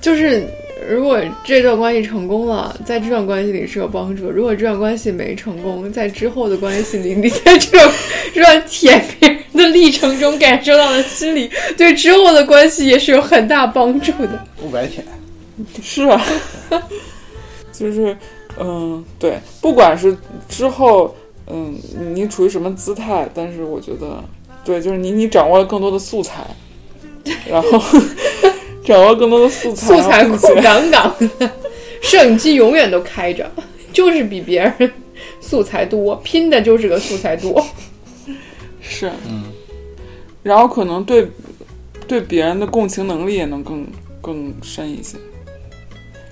就是如果这段关系成功了，在这段关系里是有帮助；如果这段关系没成功，在之后的关系里，你在这种这段舔别人的历程中感受到的心理，对之后的关系也是有很大帮助的。不白舔，是啊，就是嗯，对，不管是之后嗯你处于什么姿态，但是我觉得对，就是你你掌握了更多的素材，然后 掌握更多的素材，素材库杠杠的，摄影 机永远都开着，就是比别人素材多，拼的就是个素材多。是嗯，然后可能对对别人的共情能力也能更更深一些。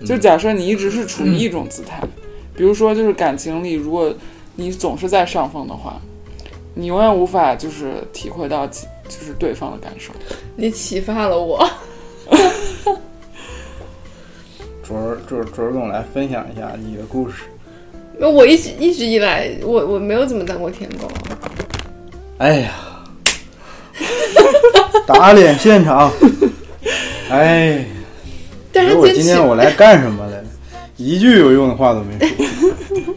就假设你一直是处于一种姿态，比如说就是感情里，如果你总是在上风的话，你永远无法就是体会到就是对方的感受。你启发了我，卓儿卓儿卓儿跟我来分享一下你的故事。我一直一直以来，我我没有怎么当过舔狗。哎呀，打脸现场！哎，但是我今天我来干什么来了？一句有用的话都没说。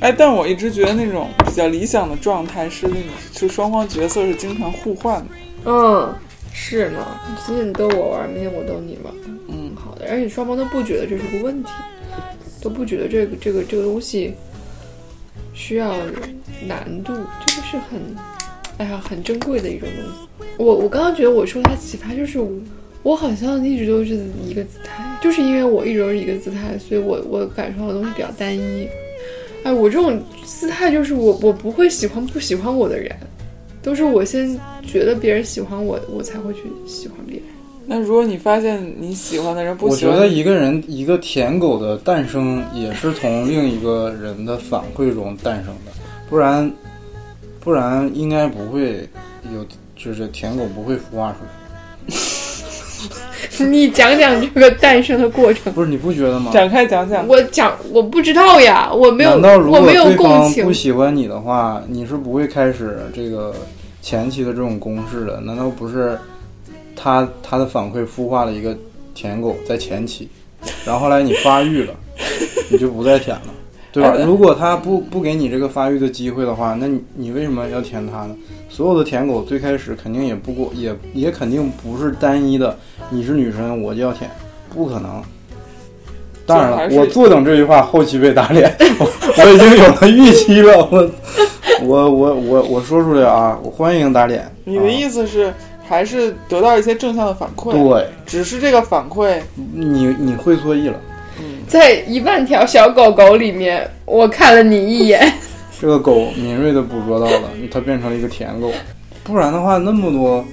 哎，但我一直觉得那种比较理想的状态是那种，就双方角色是经常互换的。嗯，是呢，今天你逗我玩，明天我逗你玩，嗯，好的，而且双方都不觉得这是个问题，都不觉得这个这个这个东西需要难度，这个是很，哎呀，很珍贵的一种东西。我我刚刚觉得我说他奇葩，就是我我好像一直都是一个姿态，就是因为我一直都是一个姿态，所以我我感受到的东西比较单一。哎，我这种姿态就是我我不会喜欢不喜欢我的人，都是我先觉得别人喜欢我，我才会去喜欢别人。那如果你发现你喜欢的人不我喜欢我，觉得一个人一个舔狗的诞生，也是从另一个人的反馈中诞生的，不然不然应该不会有，就是舔狗不会孵化出来。你讲讲这个诞生的过程。不是你不觉得吗？展开讲讲。我讲，我不知道呀，我没有，难道如果我没有对共情方不。喜欢你的话，你是不会开始这个前期的这种攻势的？难道不是他他的反馈孵化了一个舔狗在前期，然后后来你发育了，你就不再舔了，对吧？哎如果他不不给你这个发育的机会的话，那你你为什么要舔他呢？所有的舔狗最开始肯定也不过也也肯定不是单一的，你是女生我就要舔，不可能。当然了，我坐等这句话后期被打脸，我 我已经有了预期了，我我我我我说出来啊，我欢迎打脸。你的啊意思是还是得到一些正向的反馈？对，只是这个反馈，你你会错意了。在一万条小狗狗里面，我看了你一眼。这个狗敏锐的捕捉到了，它变成了一个舔狗。不然的话，那么多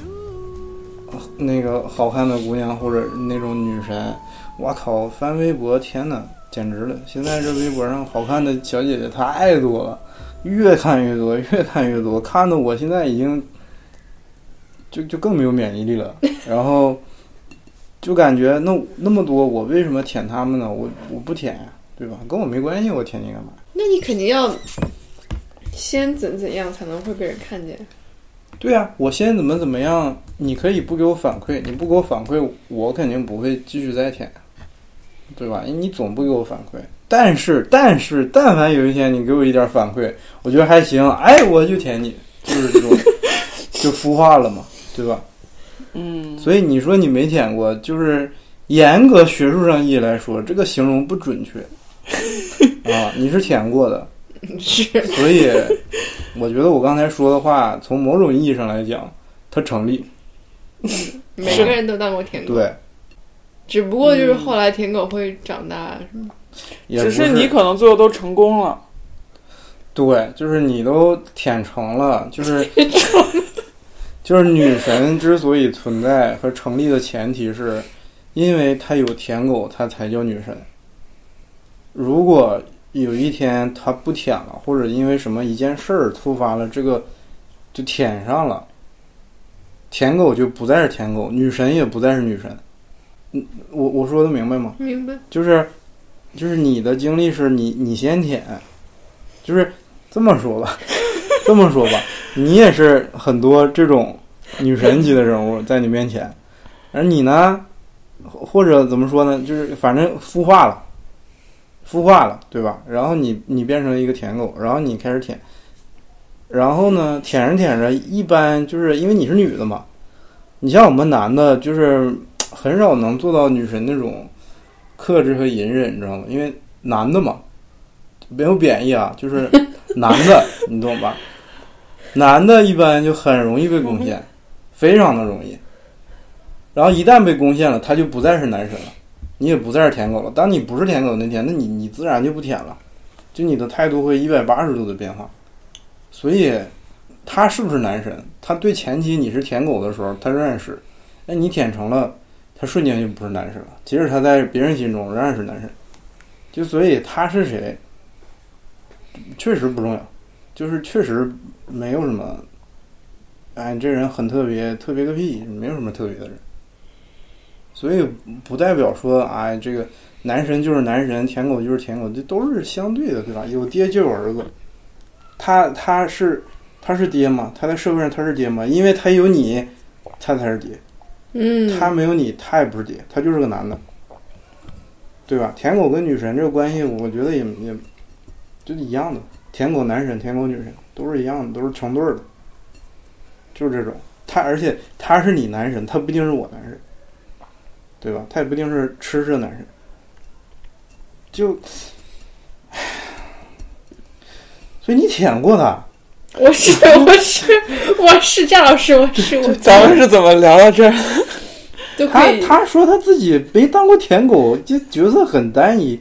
呃那个好看的姑娘或者那种女神，我靠，翻微博，天呐，简直了！现在这微博上好看的小姐姐太多了，越看越多，越看越多，看的我现在已经就就更没有免疫力了。然后就感觉那那么多，我为什么舔他们呢？我我不舔呀，对吧？跟我没关系，我舔你干嘛？那你肯定要先怎怎样才能会被人看见？对呀、我先怎么怎么样，你可以不给我反馈，你不给我反馈，我肯定不会继续再舔，对吧？你总不给我反馈。但是，但是，但凡有一天你给我一点反馈，我觉得还行，哎，我就舔你，就是这种，就孵化了嘛，对吧？嗯，所以你说你没舔过，就是严格学术上意义来说，这个形容不准确 啊，你是舔过的，是，所以我觉得我刚才说的话，从某种意义上来讲，它成立。每个人都当过舔狗，对，只不过就是后来舔狗会长大，是吗？只是你可能最后都成功了。对，就是你都舔成了，就是 就是女神之所以存在和成立的前提是，因为她有舔狗，她才叫女神。如果有一天他不舔了，或者因为什么一件事儿触发了这个就舔上了，舔狗就不再是舔狗，女神也不再是女神。嗯，我我说的明白吗？明白。就是，就是你的经历是你你先舔，就是这么说吧，这么说吧，你也是很多这种女神级的人物在你面前，而你呢，或或者怎么说呢，就是反正孵化了，孵化了，对吧？然后你你变成一个舔狗，然后你开始舔，然后呢，舔着舔着，一般就是因为你是女的嘛，你像我们男的，就是很少能做到女神那种克制和隐忍，你知道吗？因为男的嘛，没有贬义啊，就是 男的，你懂吧？男的一般就很容易被攻陷，非常的容易。然后一旦被攻陷了，他就不再是男神了，你也不再是舔狗了。当你不是舔狗那天，那你你自然就不舔了，就你的态度会一百八十度的变化。所以，他是不是男神？他对前期你是舔狗的时候，他仍然是。那你舔成了，他瞬间就不是男神了。即使他在别人心中仍然是男神。就所以他是谁，确实不重要，就是确实没有什么。哎，这人很特别，特别个屁，没有什么特别的人。所以不代表说，哎，这个男神就是男神，舔狗就是舔狗，这都是相对的，对吧？有爹就有儿子。他他是他是爹吗？他在社会上他是爹吗？因为他有你，他才是爹。嗯，他没有你，他也不是爹，他就是个男的，对吧？舔狗跟女神这个关系，我觉得也也就是一样的。舔狗男神，舔狗女神都是一样的，都是成对儿的，就是这种。他而且他是你男神，他不一定是我男神，对吧？他也不一定是吃式的男人。就，所以你舔过他，我是我是我是张老师，我是我咱们是怎么聊到这儿？他。他说他自己没当过舔狗，这角色很单一，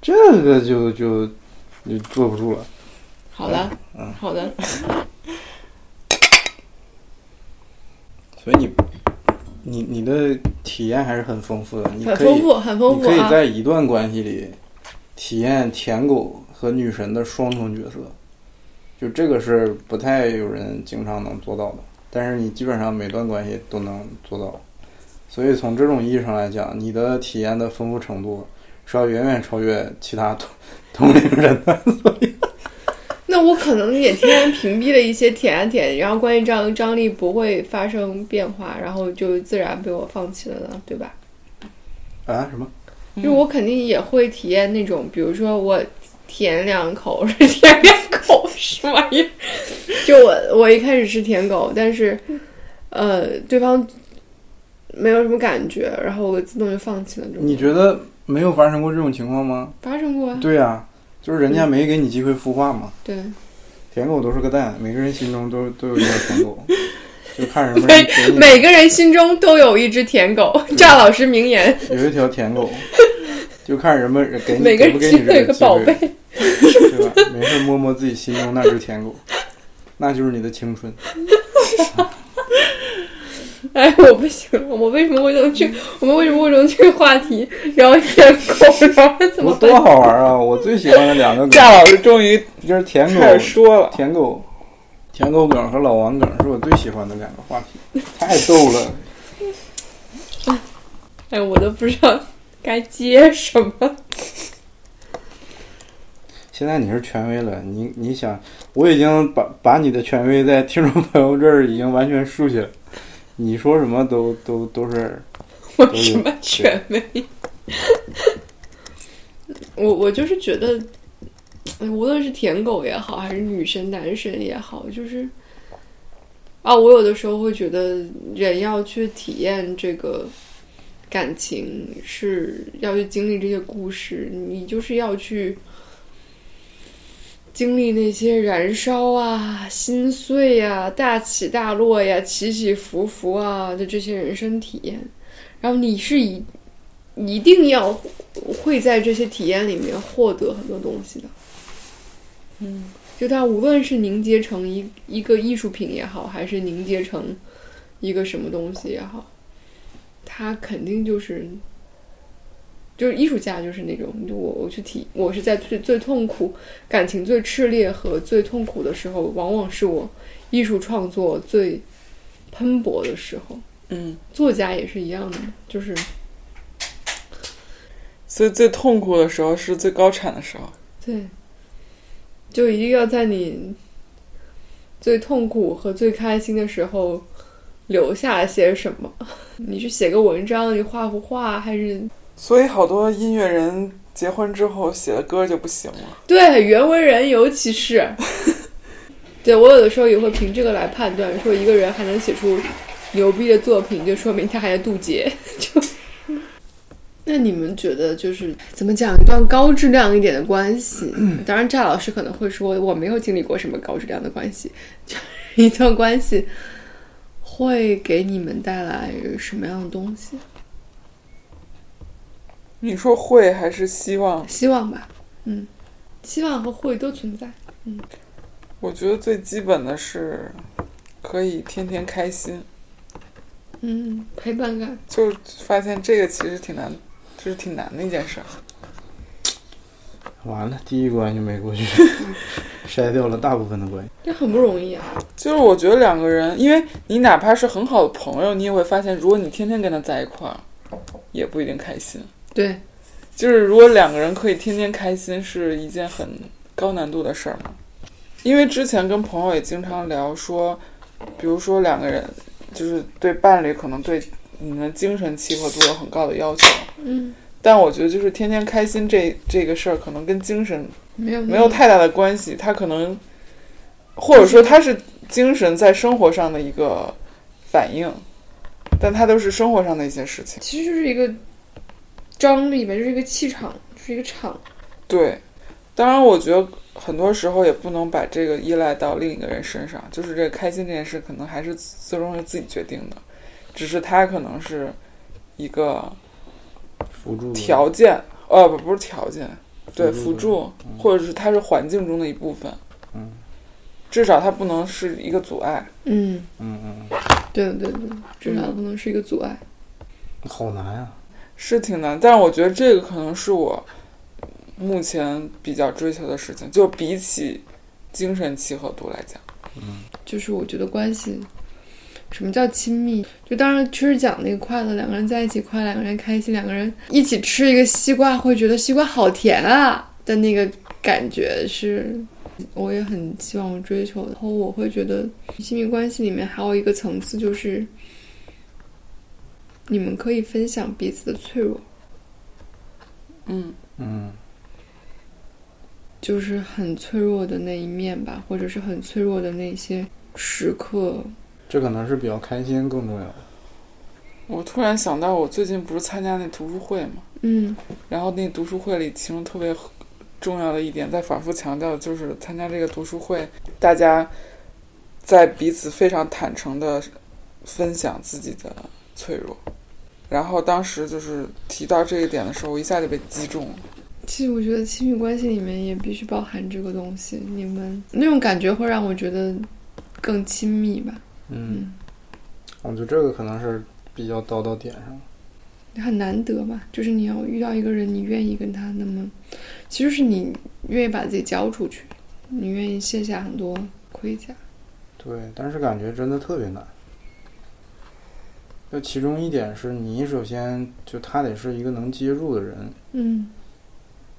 这个就就就坐不住了。好的，嗯好的，所以你你你的体验还是很丰富的，你可以很丰富，很丰你可以。在一段关系里体验舔狗和女神的双重角色，就这个是不太有人经常能做到的，但是你基本上每段关系都能做到。所以从这种意义上来讲，你的体验的丰富程度是要远远超越其他同同龄人的。那我可能也天然屏蔽了一些舔啊舔，然后关于张张力不会发生变化，然后就自然被我放弃了呢，对吧？啊？什么？就我肯定也会体验那种，比如说我舔两口，舔两口什么玩意儿？就我我一开始是舔狗，但是呃对方没有什么感觉，然后我自动就放弃了这种。你觉得没有发生过这种情况吗？发生过啊？对呀、就是人家没给你机会孵化嘛。对，舔狗都是个蛋，每个人心中都都有一条舔狗，就看什么每人给你每个人心中都有一只舔狗，赵老师名言。有一条舔狗，就看人们给你给不给你这个机会，个宝贝，对吧？没事摸摸自己心中那只舔狗，那就是你的青春。哎，我不行了，我为什么会从这，我们为什么会从这个话题，然后舔狗，然后怎么？我多好玩啊！我最喜欢的两个梗夏老师终于就是舔狗、开始说了，舔狗、舔狗梗和老王梗是我最喜欢的两个话题，太逗了。哎，我都不知道该接什么。现在你是权威了，你你想，我已经把把你的权威在听众朋友这儿已经完全竖起来，你说什么都都都是 我什么权威？我我就是觉得，哎无论是舔狗也好，还是女神男神也好，就是啊，我有的时候会觉得，人要去体验这个感情，是要去经历这些故事，你就是要去。经历那些燃烧啊、心碎呀、大起大落呀、起起伏伏啊的这些人生体验，然后你是一一定要会在这些体验里面获得很多东西的。嗯，就它无论是凝结成一一个艺术品也好，还是凝结成一个什么东西也好，它肯定就是就是艺术家就是那种，就我我去体，我是在最最痛苦、感情最炽烈和最痛苦的时候，往往是我艺术创作最喷薄的时候。嗯，作家也是一样的，就是所以最痛苦的时候是最高产的时候。对，就一定要在你最痛苦和最开心的时候留下些什么。你是写个文章，你画幅画，还是所以好多音乐人结婚之后写的歌就不行了。对原文人，尤其是，对我有的时候也会凭这个来判断，说一个人还能写出牛逼的作品，就说明他还在渡劫。就，那你们觉得就是怎么讲一段高质量一点的关系？当然，赵老师可能会说我没有经历过什么高质量的关系，就 是一段关系会给你们带来什么样的东西？你说会还是希望？希望吧，嗯，希望和会都存在。嗯我觉得最基本的是可以天天开心。嗯，陪伴感。就发现这个其实挺难，就是挺难的一件事儿。完了，第一关就没过去，筛掉了大部分的关系。这很不容易啊。就是我觉得两个人，因为你哪怕是很好的朋友，你也会发现，如果你天天跟他在一块儿，也不一定开心。对，就是如果两个人可以天天开心，是一件很高难度的事儿嘛。因为之前跟朋友也经常聊说，比如说两个人就是对伴侣可能对你们精神契合度有很高的要求，嗯，但我觉得就是天天开心这这个事儿，可能跟精神没有没有太大的关系，他可能或者说他是精神在生活上的一个反应，但他都是生活上的一些事情。其实就是一个张力吧，就是一个气场，就是一个场。对，当然我觉得很多时候也不能把这个依赖到另一个人身上，就是这个开心这件事，可能还是最终是自己决定的，只是他可能是一个辅助条件，呃，不不是条件，对，辅助辅助，或者是它是环境中的一部分，嗯，至少它不能是一个阻碍。嗯，嗯嗯，对对对，至少不能是一个阻碍。好难啊。是挺难，但是我觉得这个可能是我目前比较追求的事情，就比起精神契合度来讲，嗯就是我觉得关系，什么叫亲密？就当然确实讲那个快乐，两个人在一起快乐，两个人开心，两个人一起吃一个西瓜，会觉得西瓜好甜啊的那个感觉是，我也很希望追求。然后我会觉得亲密关系里面还有一个层次就是，你们可以分享彼此的脆弱。嗯，嗯，就是很脆弱的那一面吧，或者是很脆弱的那些时刻。这可能是比较开心更重要的。我突然想到，我最近不是参加那读书会嘛，嗯然后那读书会里，其中特别重要的一点，在反复强调，就是参加这个读书会，大家在彼此非常坦诚的分享自己的脆弱。然后当时就是提到这一点的时候，我一下就被击中了。其实我觉得亲密关系里面也必须包含这个东西，你们那种感觉会让我觉得更亲密吧。嗯，我觉得这个可能是比较刀到点上。很难得吧，就是你要遇到一个人，你愿意跟他那么，其实是你愿意把自己交出去，你愿意卸下很多盔甲。对，但是感觉真的特别难。就其中一点是你首先就他得是一个能接住的人，嗯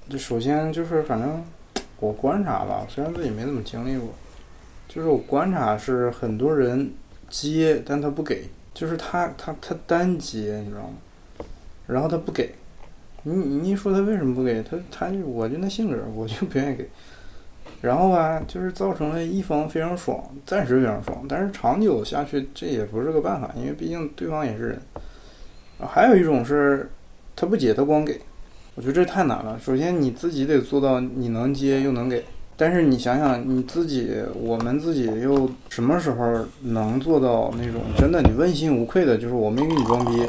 就首先就是反正我观察吧，虽然自己没怎么经历过，就是我观察是很多人接，但他不给，就是他他他单接，你知道吗？然后他不给，你你一说他为什么不给他，他就我就那性格，我就不愿意给。然后吧，就是造成了一方非常爽，暂时非常爽，但是长久下去这也不是个办法，因为毕竟对方也是人。还有一种是，他不接，他光给，我觉得这太难了。首先你自己得做到你能接又能给，但是你想想你自己，我们自己又什么时候能做到那种真的你问心无愧的，就是我没给你装逼，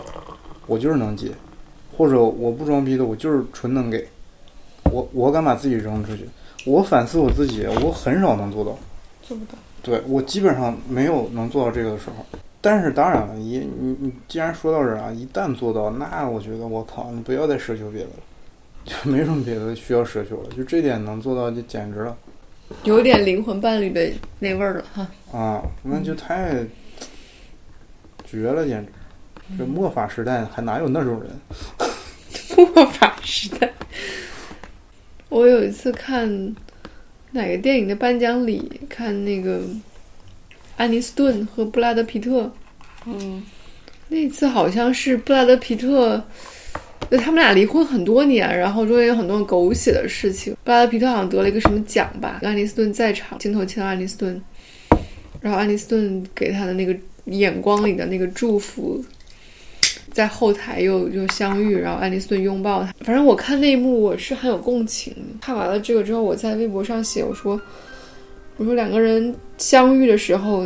我就是能接，或者我不装逼的，我就是纯能给，我我敢把自己扔出去。我反思我自己，我很少能做到。做不到。对我基本上没有能做到这个的时候，但是当然了，一你你既然说到这儿啊，一旦做到，那我觉得我靠，你不要再奢求别的了，就没什么别的需要奢求了，就这点能做到就简直了有点灵魂伴侣的那味儿了哈。啊，那就太绝了，简直！这末法时代还哪有那种人？末法时代。我有一次看哪个电影的颁奖礼，看那个安妮斯顿和布拉德皮特。嗯，那次好像是布拉德皮特，就他们俩离婚很多年，然后中间有很多狗血的事情。布拉德皮特好像得了一个什么奖吧，安妮斯顿在场，镜头切到安妮斯顿，然后安妮斯顿给他的那个眼光里的那个祝福，在后台又又相遇，然后爱丽丝顿拥抱他。反正我看那一幕我是很有共情。看完了这个之后，我在微博上写我说，我说两个人相遇的时候。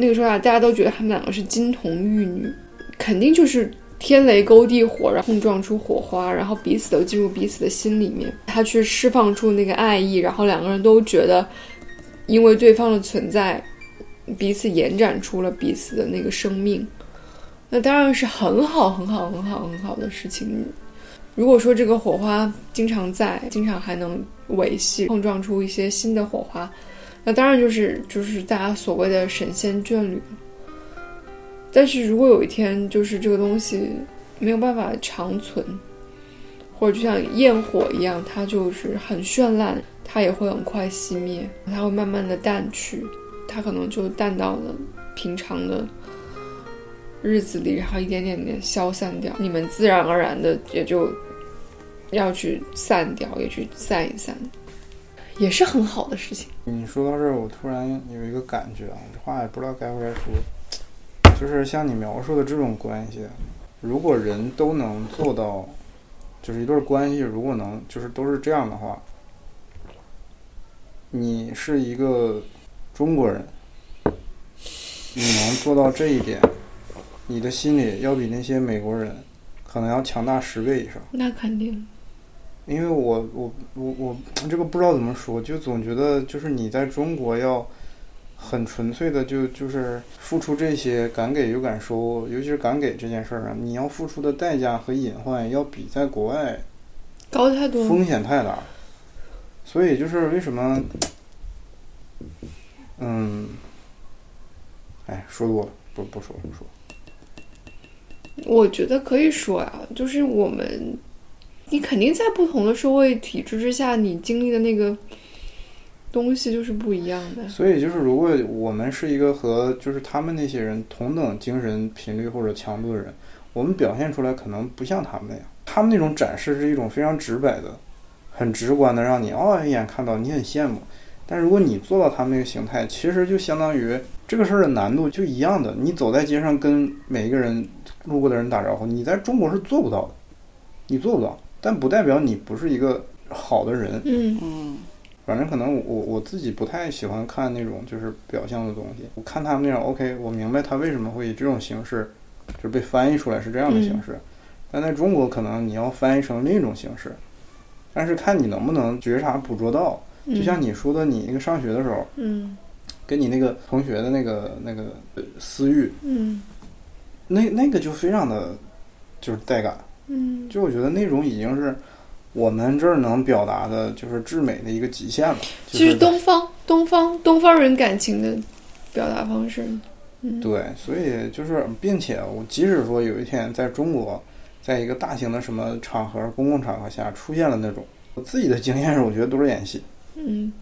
那个时候啊，大家都觉得他们两个是金童玉女，肯定就是天雷勾地火，然后碰撞出火花，然后彼此都进入彼此的心里面，他去释放出那个爱意，然后两个人都觉得，因为对方的存在，彼此延展出了彼此的那个生命，那当然是很好很好很好很好的事情。如果说这个火花经常在，经常还能维系，碰撞出一些新的火花。那当然就是就是大家所谓的神仙眷侣，但是如果有一天就是这个东西没有办法长存，或者就像焰火一样，它就是很绚烂，它也会很快熄灭，它会慢慢的淡去，它可能就淡到了平常的日子里，然后一点点点消散掉，你们自然而然的也就要去散掉，也去散一散。也是很好的事情。你说到这儿，我突然有一个感觉啊，这话也不知道该不该说。就是像你描述的这种关系，如果人都能做到，就是一对关系，如果能就是都是这样的话，你是一个中国人，你能做到这一点，你的心理要比那些美国人可能要强大十倍以上。那肯定。因为我我我我这个不知道怎么说，就总觉得就是你在中国要很纯粹的就就是付出这些敢给又敢收，尤其是敢给这件事儿啊，你要付出的代价和隐患要比在国外高太多，风险太大。所以就是为什么，嗯，哎，说多了，不不说不说。我觉得可以说呀，就是我们。你肯定在不同的社会体制之下，你经历的那个东西就是不一样的。所以，就是如果我们是一个和就是他们那些人同等精神频率或者强度的人，我们表现出来可能不像他们那样。他们那种展示是一种非常直白的、很直观的，让你哦一眼看到，你很羡慕。但如果你做到他们那个形态，其实就相当于这个事儿的难度就一样的。你走在街上跟每一个人路过的人打招呼，你在中国是做不到的，你做不到。但不代表你不是一个好的人。嗯嗯，反正可能我我自己不太喜欢看那种就是表象的东西。我看他们那样，OK，我明白他为什么会以这种形式，就是被翻译出来是这样的形式。但在中国，可能你要翻译成另一种形式。但是看你能不能觉察捕捉到。就像你说的，你那个上学的时候，嗯，跟你那个同学的那个那个私欲，嗯，那那个就非常的，就是带感。嗯，就我觉得那种已经是我们这儿能表达的，就是至美的一个极限了。其实东方东方东方人感情的表达方式，嗯，对，所以就是，并且我即使说有一天在中国，在一个大型的什么场合、公共场合下出现了那种，我自己的经验是，我觉得都是演戏。嗯，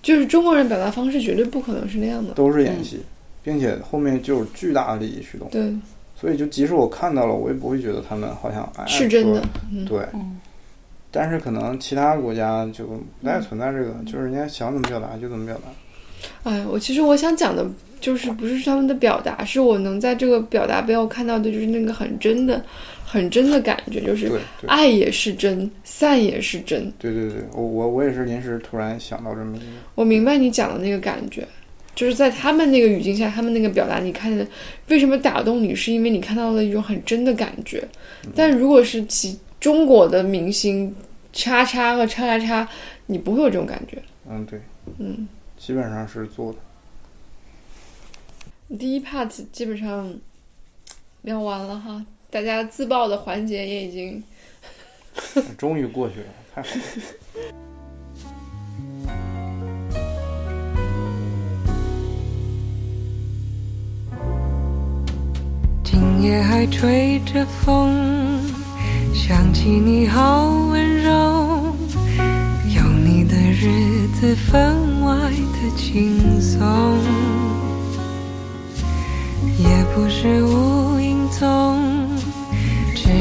就是中国人表达方式绝对不可能是那样的，都是演戏，并且后面就有巨大的利益驱动。对。所以，就即使我看到了，我也不会觉得他们好像哎是真的。对，但是可能其他国家就不太存在这个，就是人家想怎么表达就怎么表达。哎，我其实我想讲的就是，不是他们的表达，是我能在这个表达背后看到的，就是那个很真的、很真的感觉，就是爱也是真，散也是真。对对对，我我我也是临时突然想到这么一个。我明白你讲的那个感觉。就是在他们那个语境下，他们那个表达，你看的为什么打动你，是因为你看到了一种很真的感觉。但如果是其中国的明星叉叉和叉叉叉，你不会有这种感觉。嗯，对，嗯，基本上是做的。第一 part 基本上聊完了哈，大家自爆的环节也已经 终于过去了，太好了。今夜还吹着风，想起你好温柔，有你的日子分外的轻松，也不是无影踪，只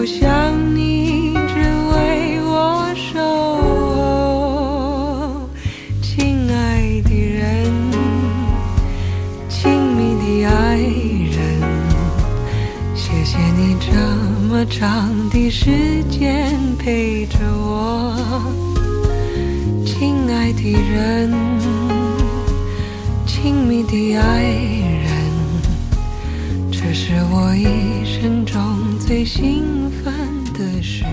就像你只为我守候，亲爱的人。亲密的爱人，谢谢你这么长的时间陪着我，亲爱的人，亲密的爱人，这是我一生中最兴奋的事。